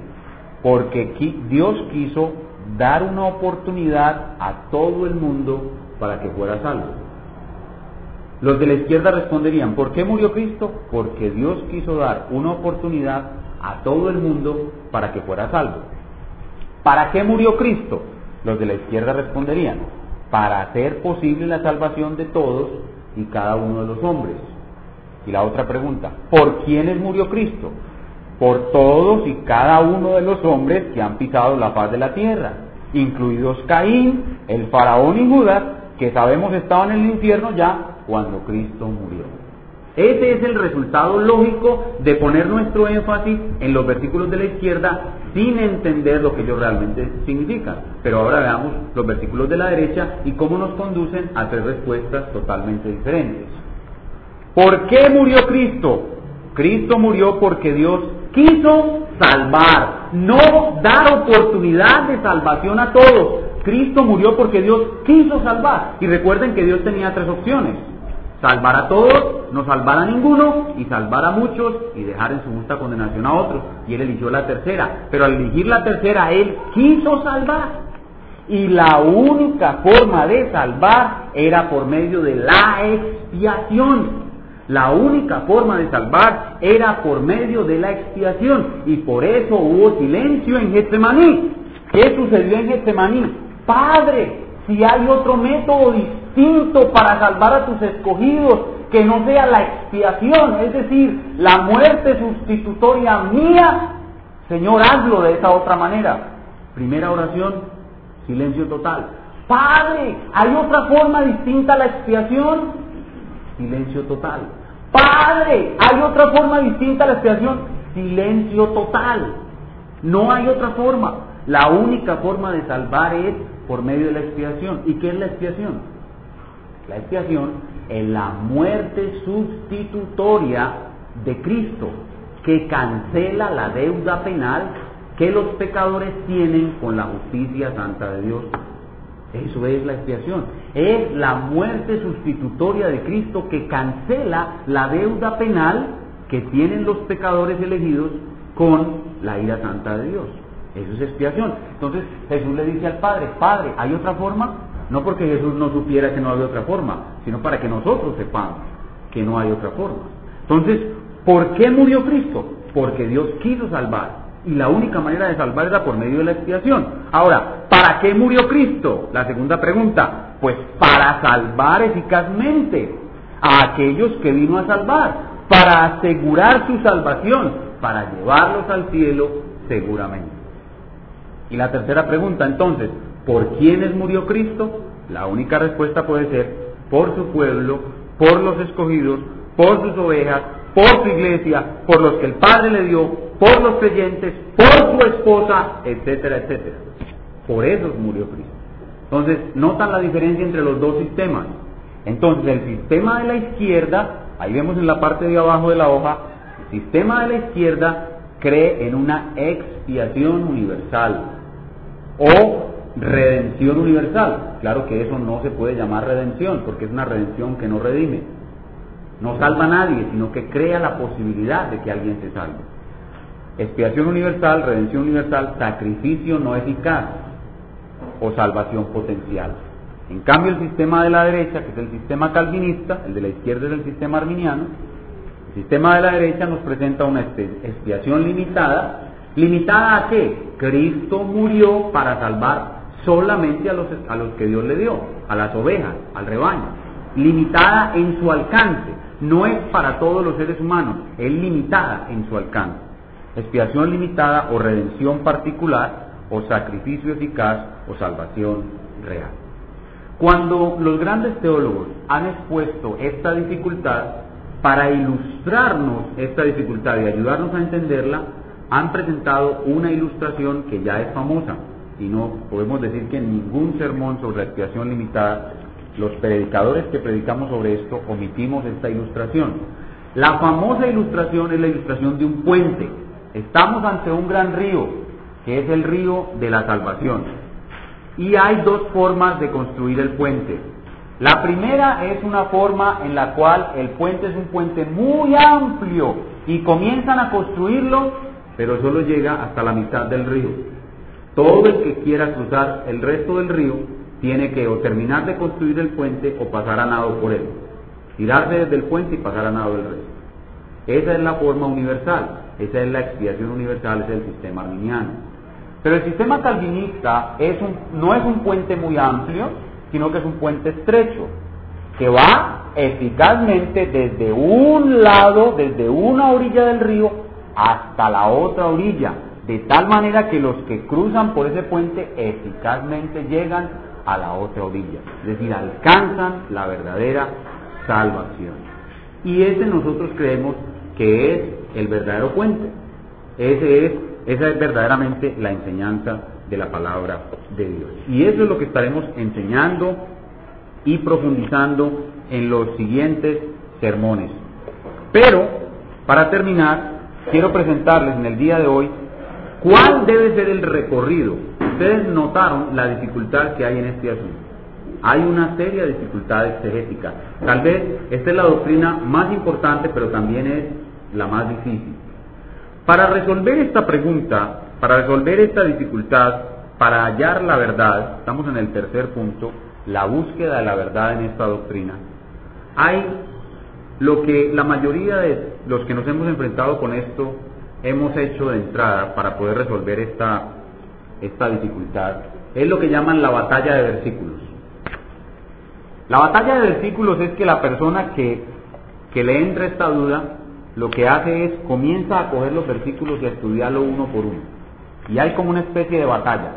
porque Dios quiso dar una oportunidad a todo el mundo para que fuera salvo. Los de la izquierda responderían, ¿por qué murió Cristo? Porque Dios quiso dar una oportunidad a todo el mundo para que fuera salvo. ¿Para qué murió Cristo? Los de la izquierda responderían, para hacer posible la salvación de todos y cada uno de los hombres. Y la otra pregunta, ¿por quiénes murió Cristo? Por todos y cada uno de los hombres que han pisado la faz de la tierra, incluidos Caín, el faraón y Judas, que sabemos estaban en el infierno ya cuando Cristo murió. Ese es el resultado lógico de poner nuestro énfasis en los versículos de la izquierda sin entender lo que ellos realmente significan. Pero ahora veamos los versículos de la derecha y cómo nos conducen a tres respuestas totalmente diferentes. ¿Por qué murió Cristo? Cristo murió porque Dios quiso salvar, no dar oportunidad de salvación a todos. Cristo murió porque Dios quiso salvar. Y recuerden que Dios tenía tres opciones salvar a todos, no salvar a ninguno y salvar a muchos y dejar en su justa condenación a otros. Y él eligió la tercera, pero al elegir la tercera, él quiso salvar. Y la única forma de salvar era por medio de la expiación. La única forma de salvar era por medio de la expiación. Y por eso hubo silencio en Getsemaní. ¿Qué sucedió en Getsemaní? Padre, si hay otro método distinto para salvar a tus escogidos, que no sea la expiación, es decir, la muerte sustitutoria mía, Señor, hazlo de esa otra manera. Primera oración, silencio total. Padre, ¿hay otra forma distinta a la expiación? Silencio total. Padre, ¿hay otra forma distinta a la expiación? Silencio total. No hay otra forma. La única forma de salvar es por medio de la expiación. ¿Y qué es la expiación? La expiación es la muerte sustitutoria de Cristo, que cancela la deuda penal que los pecadores tienen con la justicia santa de Dios. Eso es la expiación. Es la muerte sustitutoria de Cristo que cancela la deuda penal que tienen los pecadores elegidos con la ira santa de Dios. Eso es expiación. Entonces Jesús le dice al Padre, Padre, ¿hay otra forma? No porque Jesús no supiera que no había otra forma, sino para que nosotros sepamos que no hay otra forma. Entonces, ¿por qué murió Cristo? Porque Dios quiso salvar. Y la única manera de salvar era por medio de la expiación. Ahora, ¿para qué murió Cristo? La segunda pregunta. Pues para salvar eficazmente a aquellos que vino a salvar, para asegurar su salvación, para llevarlos al cielo seguramente. Y la tercera pregunta, entonces, ¿por quiénes murió Cristo? La única respuesta puede ser por su pueblo, por los escogidos, por sus ovejas, por su iglesia, por los que el Padre le dio, por los creyentes, por su esposa, etcétera, etcétera. Por eso murió Cristo. Entonces, notan la diferencia entre los dos sistemas. Entonces, el sistema de la izquierda, ahí vemos en la parte de abajo de la hoja, el sistema de la izquierda cree en una expiación universal o redención universal. Claro que eso no se puede llamar redención porque es una redención que no redime. No salva a nadie, sino que crea la posibilidad de que alguien se salve. Expiación universal, redención universal, sacrificio no eficaz o salvación potencial. En cambio, el sistema de la derecha, que es el sistema calvinista, el de la izquierda es el sistema arminiano, el sistema de la derecha nos presenta una expiación limitada. ¿Limitada a qué? Cristo murió para salvar solamente a los, a los que Dios le dio, a las ovejas, al rebaño. Limitada en su alcance, no es para todos los seres humanos, es limitada en su alcance. Expiación limitada o redención particular o sacrificio eficaz o salvación real. Cuando los grandes teólogos han expuesto esta dificultad, para ilustrarnos esta dificultad y ayudarnos a entenderla, han presentado una ilustración que ya es famosa, y no podemos decir que en ningún sermón sobre la expiación limitada, los predicadores que predicamos sobre esto omitimos esta ilustración. La famosa ilustración es la ilustración de un puente. Estamos ante un gran río, que es el río de la salvación. Y hay dos formas de construir el puente. La primera es una forma en la cual el puente es un puente muy amplio y comienzan a construirlo, pero solo llega hasta la mitad del río. Todo el que quiera cruzar el resto del río tiene que o terminar de construir el puente o pasar a nado por él. Tirarse desde el puente y pasar a nado del resto. Esa es la forma universal, esa es la expiación universal, es el sistema arminiano. Pero el sistema calvinista es un, no es un puente muy amplio, sino que es un puente estrecho, que va eficazmente desde un lado, desde una orilla del río, hasta la otra orilla, de tal manera que los que cruzan por ese puente eficazmente llegan a la otra orilla, es decir, alcanzan la verdadera salvación. Y ese nosotros creemos que es el verdadero puente. Ese es, esa es verdaderamente la enseñanza de la palabra de Dios. Y eso es lo que estaremos enseñando y profundizando en los siguientes sermones. Pero, para terminar, quiero presentarles en el día de hoy ¿Cuál debe ser el recorrido? Ustedes notaron la dificultad que hay en este asunto. Hay una seria dificultad exegética. Tal vez esta es la doctrina más importante, pero también es la más difícil. Para resolver esta pregunta, para resolver esta dificultad, para hallar la verdad, estamos en el tercer punto, la búsqueda de la verdad en esta doctrina, hay lo que la mayoría de los que nos hemos enfrentado con esto hemos hecho de entrada para poder resolver esta, esta dificultad es lo que llaman la batalla de versículos. La batalla de versículos es que la persona que, que le entra esta duda lo que hace es comienza a coger los versículos y a estudiarlo uno por uno. Y hay como una especie de batalla.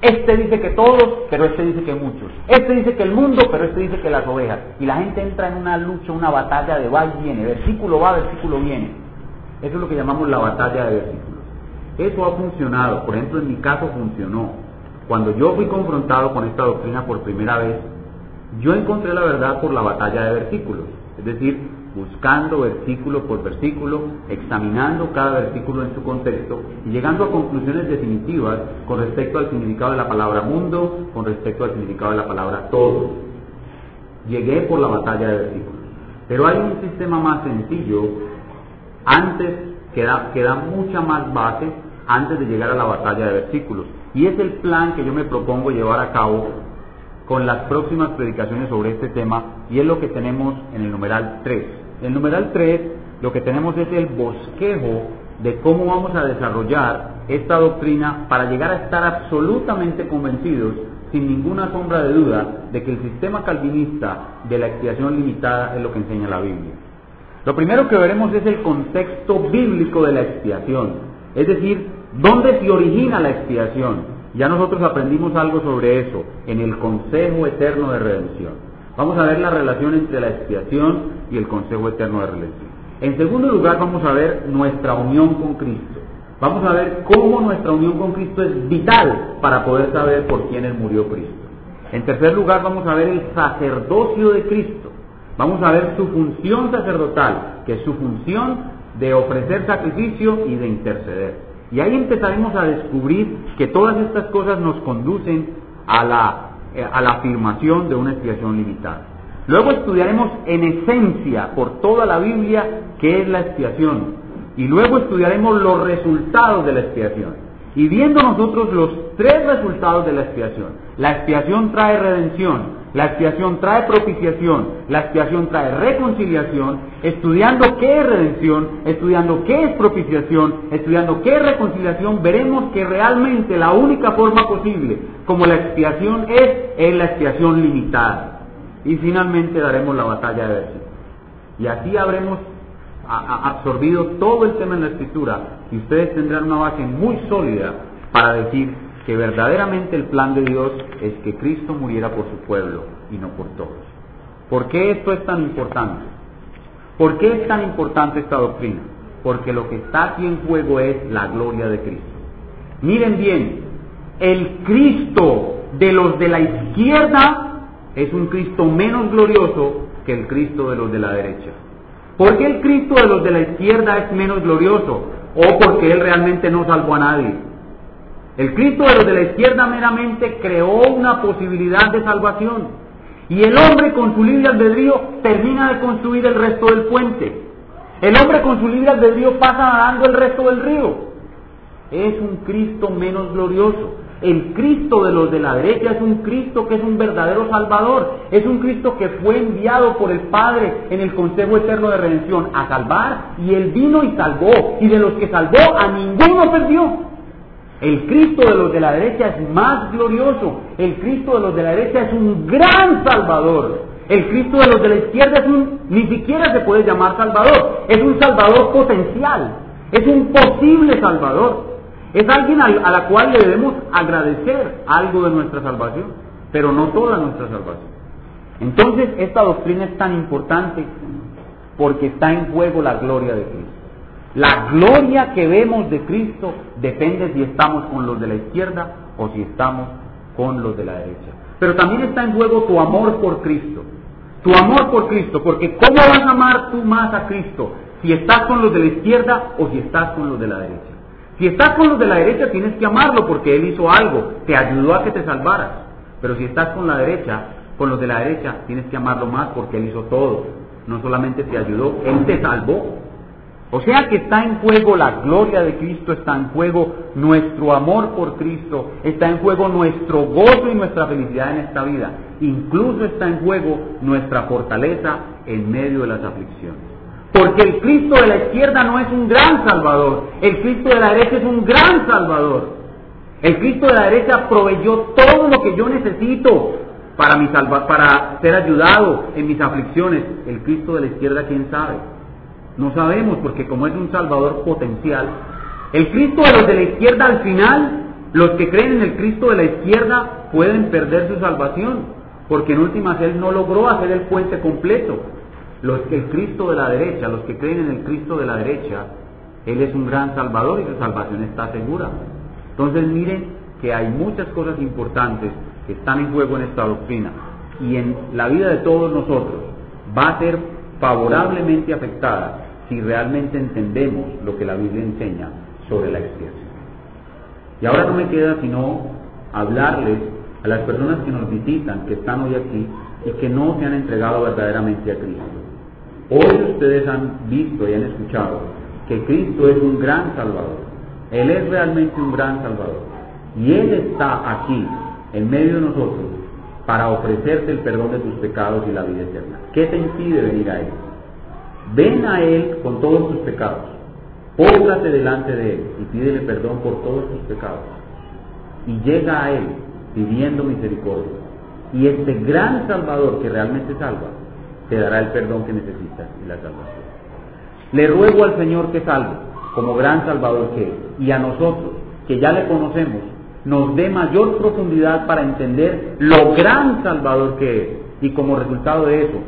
Este dice que todos, pero este dice que muchos. Este dice que el mundo, pero este dice que las ovejas. Y la gente entra en una lucha, una batalla de va y viene. Versículo va, versículo viene. Eso es lo que llamamos la batalla de versículos. Eso ha funcionado, por ejemplo en mi caso funcionó. Cuando yo fui confrontado con esta doctrina por primera vez, yo encontré la verdad por la batalla de versículos, es decir, buscando versículo por versículo, examinando cada versículo en su contexto y llegando a conclusiones definitivas con respecto al significado de la palabra mundo, con respecto al significado de la palabra todo. Llegué por la batalla de versículos. Pero hay un sistema más sencillo antes queda, queda mucha más base antes de llegar a la batalla de versículos. Y es el plan que yo me propongo llevar a cabo con las próximas predicaciones sobre este tema y es lo que tenemos en el numeral 3. En el numeral 3 lo que tenemos es el bosquejo de cómo vamos a desarrollar esta doctrina para llegar a estar absolutamente convencidos, sin ninguna sombra de duda, de que el sistema calvinista de la expiación limitada es lo que enseña la Biblia. Lo primero que veremos es el contexto bíblico de la expiación, es decir, dónde se origina la expiación. Ya nosotros aprendimos algo sobre eso en el Consejo Eterno de Redención. Vamos a ver la relación entre la expiación y el Consejo Eterno de Redención. En segundo lugar, vamos a ver nuestra unión con Cristo. Vamos a ver cómo nuestra unión con Cristo es vital para poder saber por quiénes murió Cristo. En tercer lugar, vamos a ver el sacerdocio de Cristo. Vamos a ver su función sacerdotal, que es su función de ofrecer sacrificio y de interceder. Y ahí empezaremos a descubrir que todas estas cosas nos conducen a la, eh, a la afirmación de una expiación limitada. Luego estudiaremos en esencia por toda la Biblia qué es la expiación. Y luego estudiaremos los resultados de la expiación. Y viendo nosotros los tres resultados de la expiación, la expiación trae redención, la expiación trae propiciación, la expiación trae reconciliación, estudiando qué es redención, estudiando qué es propiciación, estudiando qué es reconciliación, veremos que realmente la única forma posible como la expiación es, es la expiación limitada. Y finalmente daremos la batalla de veces. Y así habremos absorbido todo el tema en la escritura y ustedes tendrán una base muy sólida para decir que verdaderamente el plan de Dios es que Cristo muriera por su pueblo y no por todos. ¿Por qué esto es tan importante? ¿Por qué es tan importante esta doctrina? Porque lo que está aquí en juego es la gloria de Cristo. Miren bien, el Cristo de los de la izquierda es un Cristo menos glorioso que el Cristo de los de la derecha. ¿Por qué el Cristo de los de la izquierda es menos glorioso? ¿O porque Él realmente no salvó a nadie? El Cristo de los de la izquierda meramente creó una posibilidad de salvación. Y el hombre con su libre albedrío termina de construir el resto del puente. El hombre con su libre albedrío pasa nadando el resto del río. Es un Cristo menos glorioso. El Cristo de los de la derecha es un Cristo que es un verdadero Salvador. Es un Cristo que fue enviado por el Padre en el Consejo Eterno de Redención a salvar y Él vino y salvó. Y de los que salvó a ninguno perdió. El Cristo de los de la derecha es más glorioso. El Cristo de los de la derecha es un gran Salvador. El Cristo de los de la izquierda es un, ni siquiera se puede llamar Salvador. Es un Salvador potencial. Es un posible Salvador. Es alguien a la cual le debemos agradecer algo de nuestra salvación, pero no toda nuestra salvación. Entonces, esta doctrina es tan importante porque está en juego la gloria de Cristo. La gloria que vemos de Cristo depende si estamos con los de la izquierda o si estamos con los de la derecha. Pero también está en juego tu amor por Cristo. Tu amor por Cristo, porque ¿cómo vas a amar tú más a Cristo? Si estás con los de la izquierda o si estás con los de la derecha. Si estás con los de la derecha tienes que amarlo porque Él hizo algo, te ayudó a que te salvaras. Pero si estás con la derecha, con los de la derecha, tienes que amarlo más porque Él hizo todo. No solamente te ayudó, Él te salvó. O sea que está en juego la gloria de Cristo, está en juego nuestro amor por Cristo, está en juego nuestro gozo y nuestra felicidad en esta vida. Incluso está en juego nuestra fortaleza en medio de las aflicciones. Porque el Cristo de la izquierda no es un gran salvador, el Cristo de la derecha es un gran salvador. El Cristo de la derecha proveyó todo lo que yo necesito para, mi para ser ayudado en mis aflicciones. El Cristo de la izquierda, ¿quién sabe? No sabemos porque como es un salvador potencial, el Cristo de los de la izquierda al final, los que creen en el Cristo de la izquierda pueden perder su salvación, porque en últimas Él no logró hacer el puente completo. Los el Cristo de la derecha, los que creen en el Cristo de la derecha, Él es un gran Salvador y su salvación está segura. Entonces miren que hay muchas cosas importantes que están en juego en esta doctrina y en la vida de todos nosotros va a ser favorablemente afectada si realmente entendemos lo que la Biblia enseña sobre la expiación. Y ahora no me queda sino hablarles a las personas que nos visitan, que están hoy aquí y que no se han entregado verdaderamente a Cristo. Hoy ustedes han visto y han escuchado que Cristo es un gran Salvador. Él es realmente un gran Salvador. Y Él está aquí, en medio de nosotros, para ofrecerte el perdón de tus pecados y la vida eterna. ¿Qué te impide venir a Él? Ven a Él con todos tus pecados. Póngate delante de Él y pídele perdón por todos tus pecados. Y llega a Él pidiendo misericordia. Y este gran Salvador que realmente salva, te dará el perdón que necesitas y la salvación. Le ruego al Señor que salve, como gran Salvador que es, y a nosotros, que ya le conocemos, nos dé mayor profundidad para entender lo gran Salvador que es, y como resultado de eso,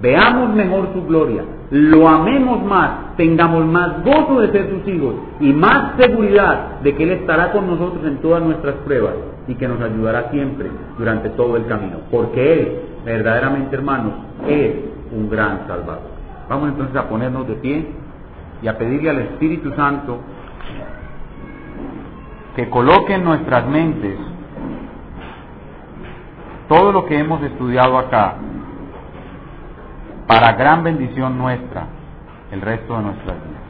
veamos mejor su gloria, lo amemos más, tengamos más gozo de ser sus hijos y más seguridad de que Él estará con nosotros en todas nuestras pruebas y que nos ayudará siempre durante todo el camino, porque Él, verdaderamente hermanos, es un gran Salvador. Vamos entonces a ponernos de pie y a pedirle al Espíritu Santo que coloque en nuestras mentes todo lo que hemos estudiado acá para gran bendición nuestra el resto de nuestras vidas.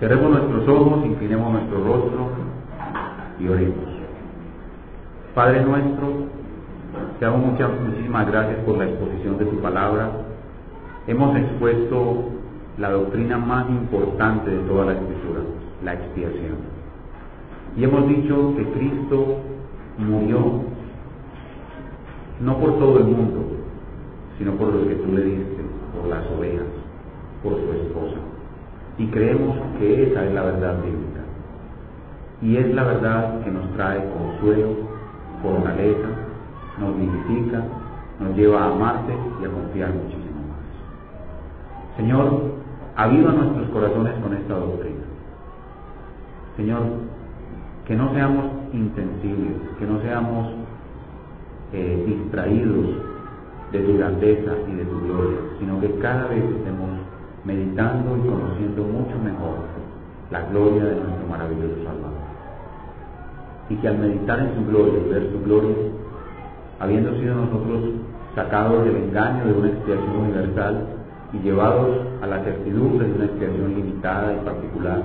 Cerremos nuestros ojos, inclinemos nuestro rostro y oremos. Padre nuestro, te damos muchas, muchísimas gracias por la exposición de tu palabra. Hemos expuesto la doctrina más importante de toda la escritura, la expiación. Y hemos dicho que Cristo murió no por todo el mundo, sino por lo que tú le diste, por las ovejas, por su esposa. Y creemos que esa es la verdad bíblica. Y es la verdad que nos trae consuelo, fortaleza, nos vivifica, nos lleva a amarte y a confiar muchísimo más. Señor, aviva nuestros corazones con esta doctrina. Señor, que no seamos insensibles, que no seamos distraídos de tu grandeza y de tu gloria, sino que cada vez estemos meditando y conociendo mucho mejor la gloria de nuestro maravilloso Salvador. Y que al meditar en su gloria y ver su gloria, habiendo sido nosotros sacados del engaño de una expiación universal y llevados a la certidumbre de una expiación limitada y particular,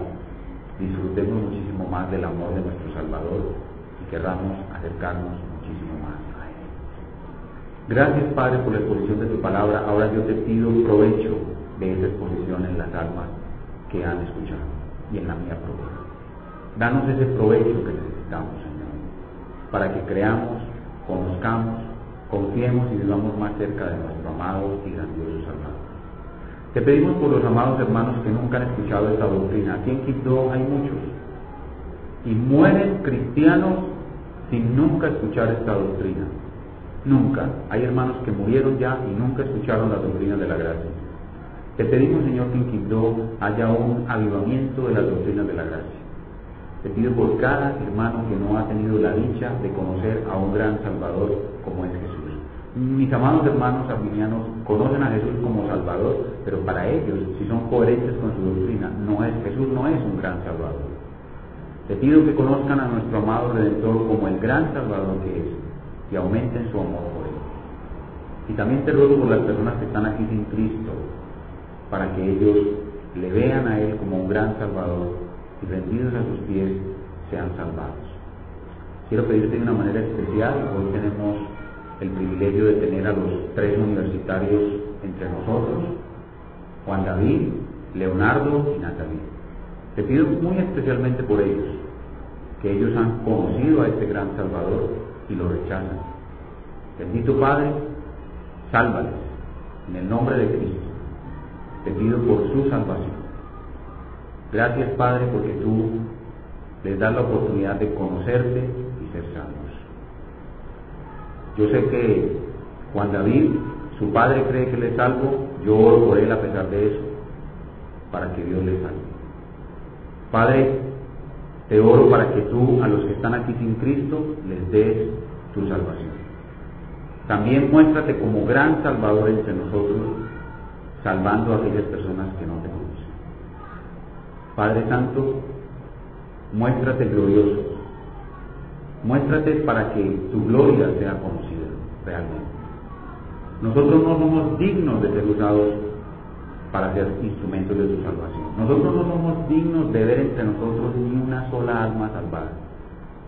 disfrutemos muchísimo más del amor de nuestro Salvador y querramos acercarnos muchísimo más a Él. Gracias Padre por la exposición de tu palabra. Ahora yo te pido provecho de esa exposición en las almas que han escuchado y en la mía propia. Danos ese provecho que necesitamos, Señor, para que creamos, conozcamos, confiemos y vivamos más cerca de nuestro amado y grandioso Salvador. Te pedimos por los amados hermanos que nunca han escuchado esta doctrina. Aquí en Quito hay muchos. Y mueren cristianos sin nunca escuchar esta doctrina. Nunca. Hay hermanos que murieron ya y nunca escucharon la doctrina de la gracia. Te pedimos, Señor, que en Quito haya un avivamiento de las doctrinas de la gracia. Te pido por cada hermano que no ha tenido la dicha de conocer a un gran Salvador como es Jesús. Mis amados hermanos arminianos conocen a Jesús como Salvador, pero para ellos, si son coherentes con su doctrina, no es, Jesús no es un gran Salvador. Te pido que conozcan a nuestro amado Redentor como el gran Salvador que es y aumenten su amor por él. Y también te ruego por las personas que están aquí sin Cristo, para que ellos le vean a Él como un gran Salvador y rendidos a sus pies sean salvados. Quiero pedirte de una manera especial, hoy tenemos el privilegio de tener a los tres universitarios entre nosotros, Juan David, Leonardo y Natalie. Te pido muy especialmente por ellos, que ellos han conocido a este gran Salvador y lo rechazan. Bendito Padre, sálvales en el nombre de Cristo. Te pido por su salvación. Gracias Padre porque tú les das la oportunidad de conocerte y ser salvos. Yo sé que Juan David, su padre cree que le salvo, yo oro por él a pesar de eso, para que Dios le salve. Padre, te oro para que tú a los que están aquí sin Cristo les des tu salvación. También muéstrate como gran salvador entre nosotros, salvando a aquellas personas que no te conocen. Padre Santo, muéstrate glorioso, Muéstrate para que tu gloria sea conocida realmente. Nosotros no somos dignos de ser usados para ser instrumentos de tu salvación. Nosotros no somos dignos de ver entre nosotros ni una sola alma salvada.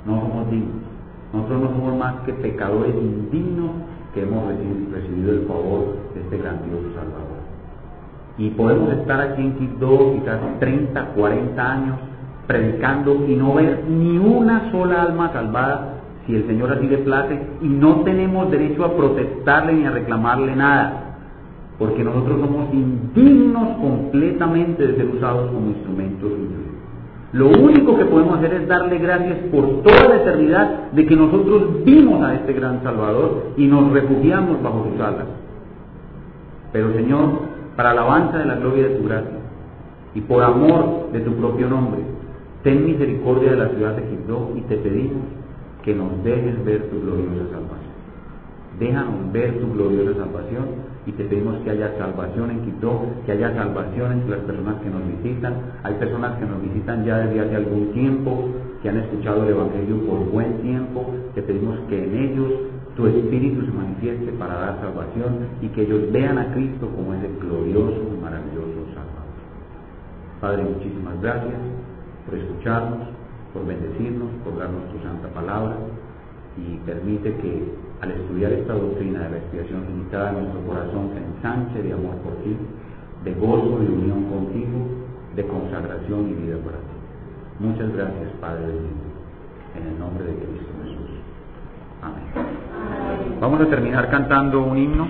No somos dignos. Nosotros no somos más que pecadores indignos que hemos recibido el favor de este grandioso Salvador. Y podemos estar aquí en Quito quizás 30, 40 años predicando y no ver ni una sola alma salvada si el Señor así le place y no tenemos derecho a protestarle ni a reclamarle nada, porque nosotros somos indignos completamente de ser usados como instrumentos Lo único que podemos hacer es darle gracias por toda la eternidad de que nosotros vimos a este gran Salvador y nos refugiamos bajo sus alas. Pero Señor, para alabanza de la gloria de tu gracia y por amor de tu propio nombre, Ten misericordia de la ciudad de Quibdó y te pedimos que nos dejes ver tu gloriosa salvación. Déjanos ver tu gloriosa salvación y te pedimos que haya salvación en Quibdó, que haya salvación entre las personas que nos visitan. Hay personas que nos visitan ya desde hace algún tiempo, que han escuchado el Evangelio por buen tiempo. Te pedimos que en ellos tu Espíritu se manifieste para dar salvación y que ellos vean a Cristo como ese glorioso y maravilloso Salvador. Padre, muchísimas gracias por escucharnos, por bendecirnos, por darnos tu santa palabra y permite que al estudiar esta doctrina de la expiación limitada nuestro corazón se ensanche de amor por ti, de gozo, de unión contigo, de consagración y vida para ti. Muchas gracias, Padre bendito, en el nombre de Cristo Jesús. Amén. Vamos a terminar cantando un himno.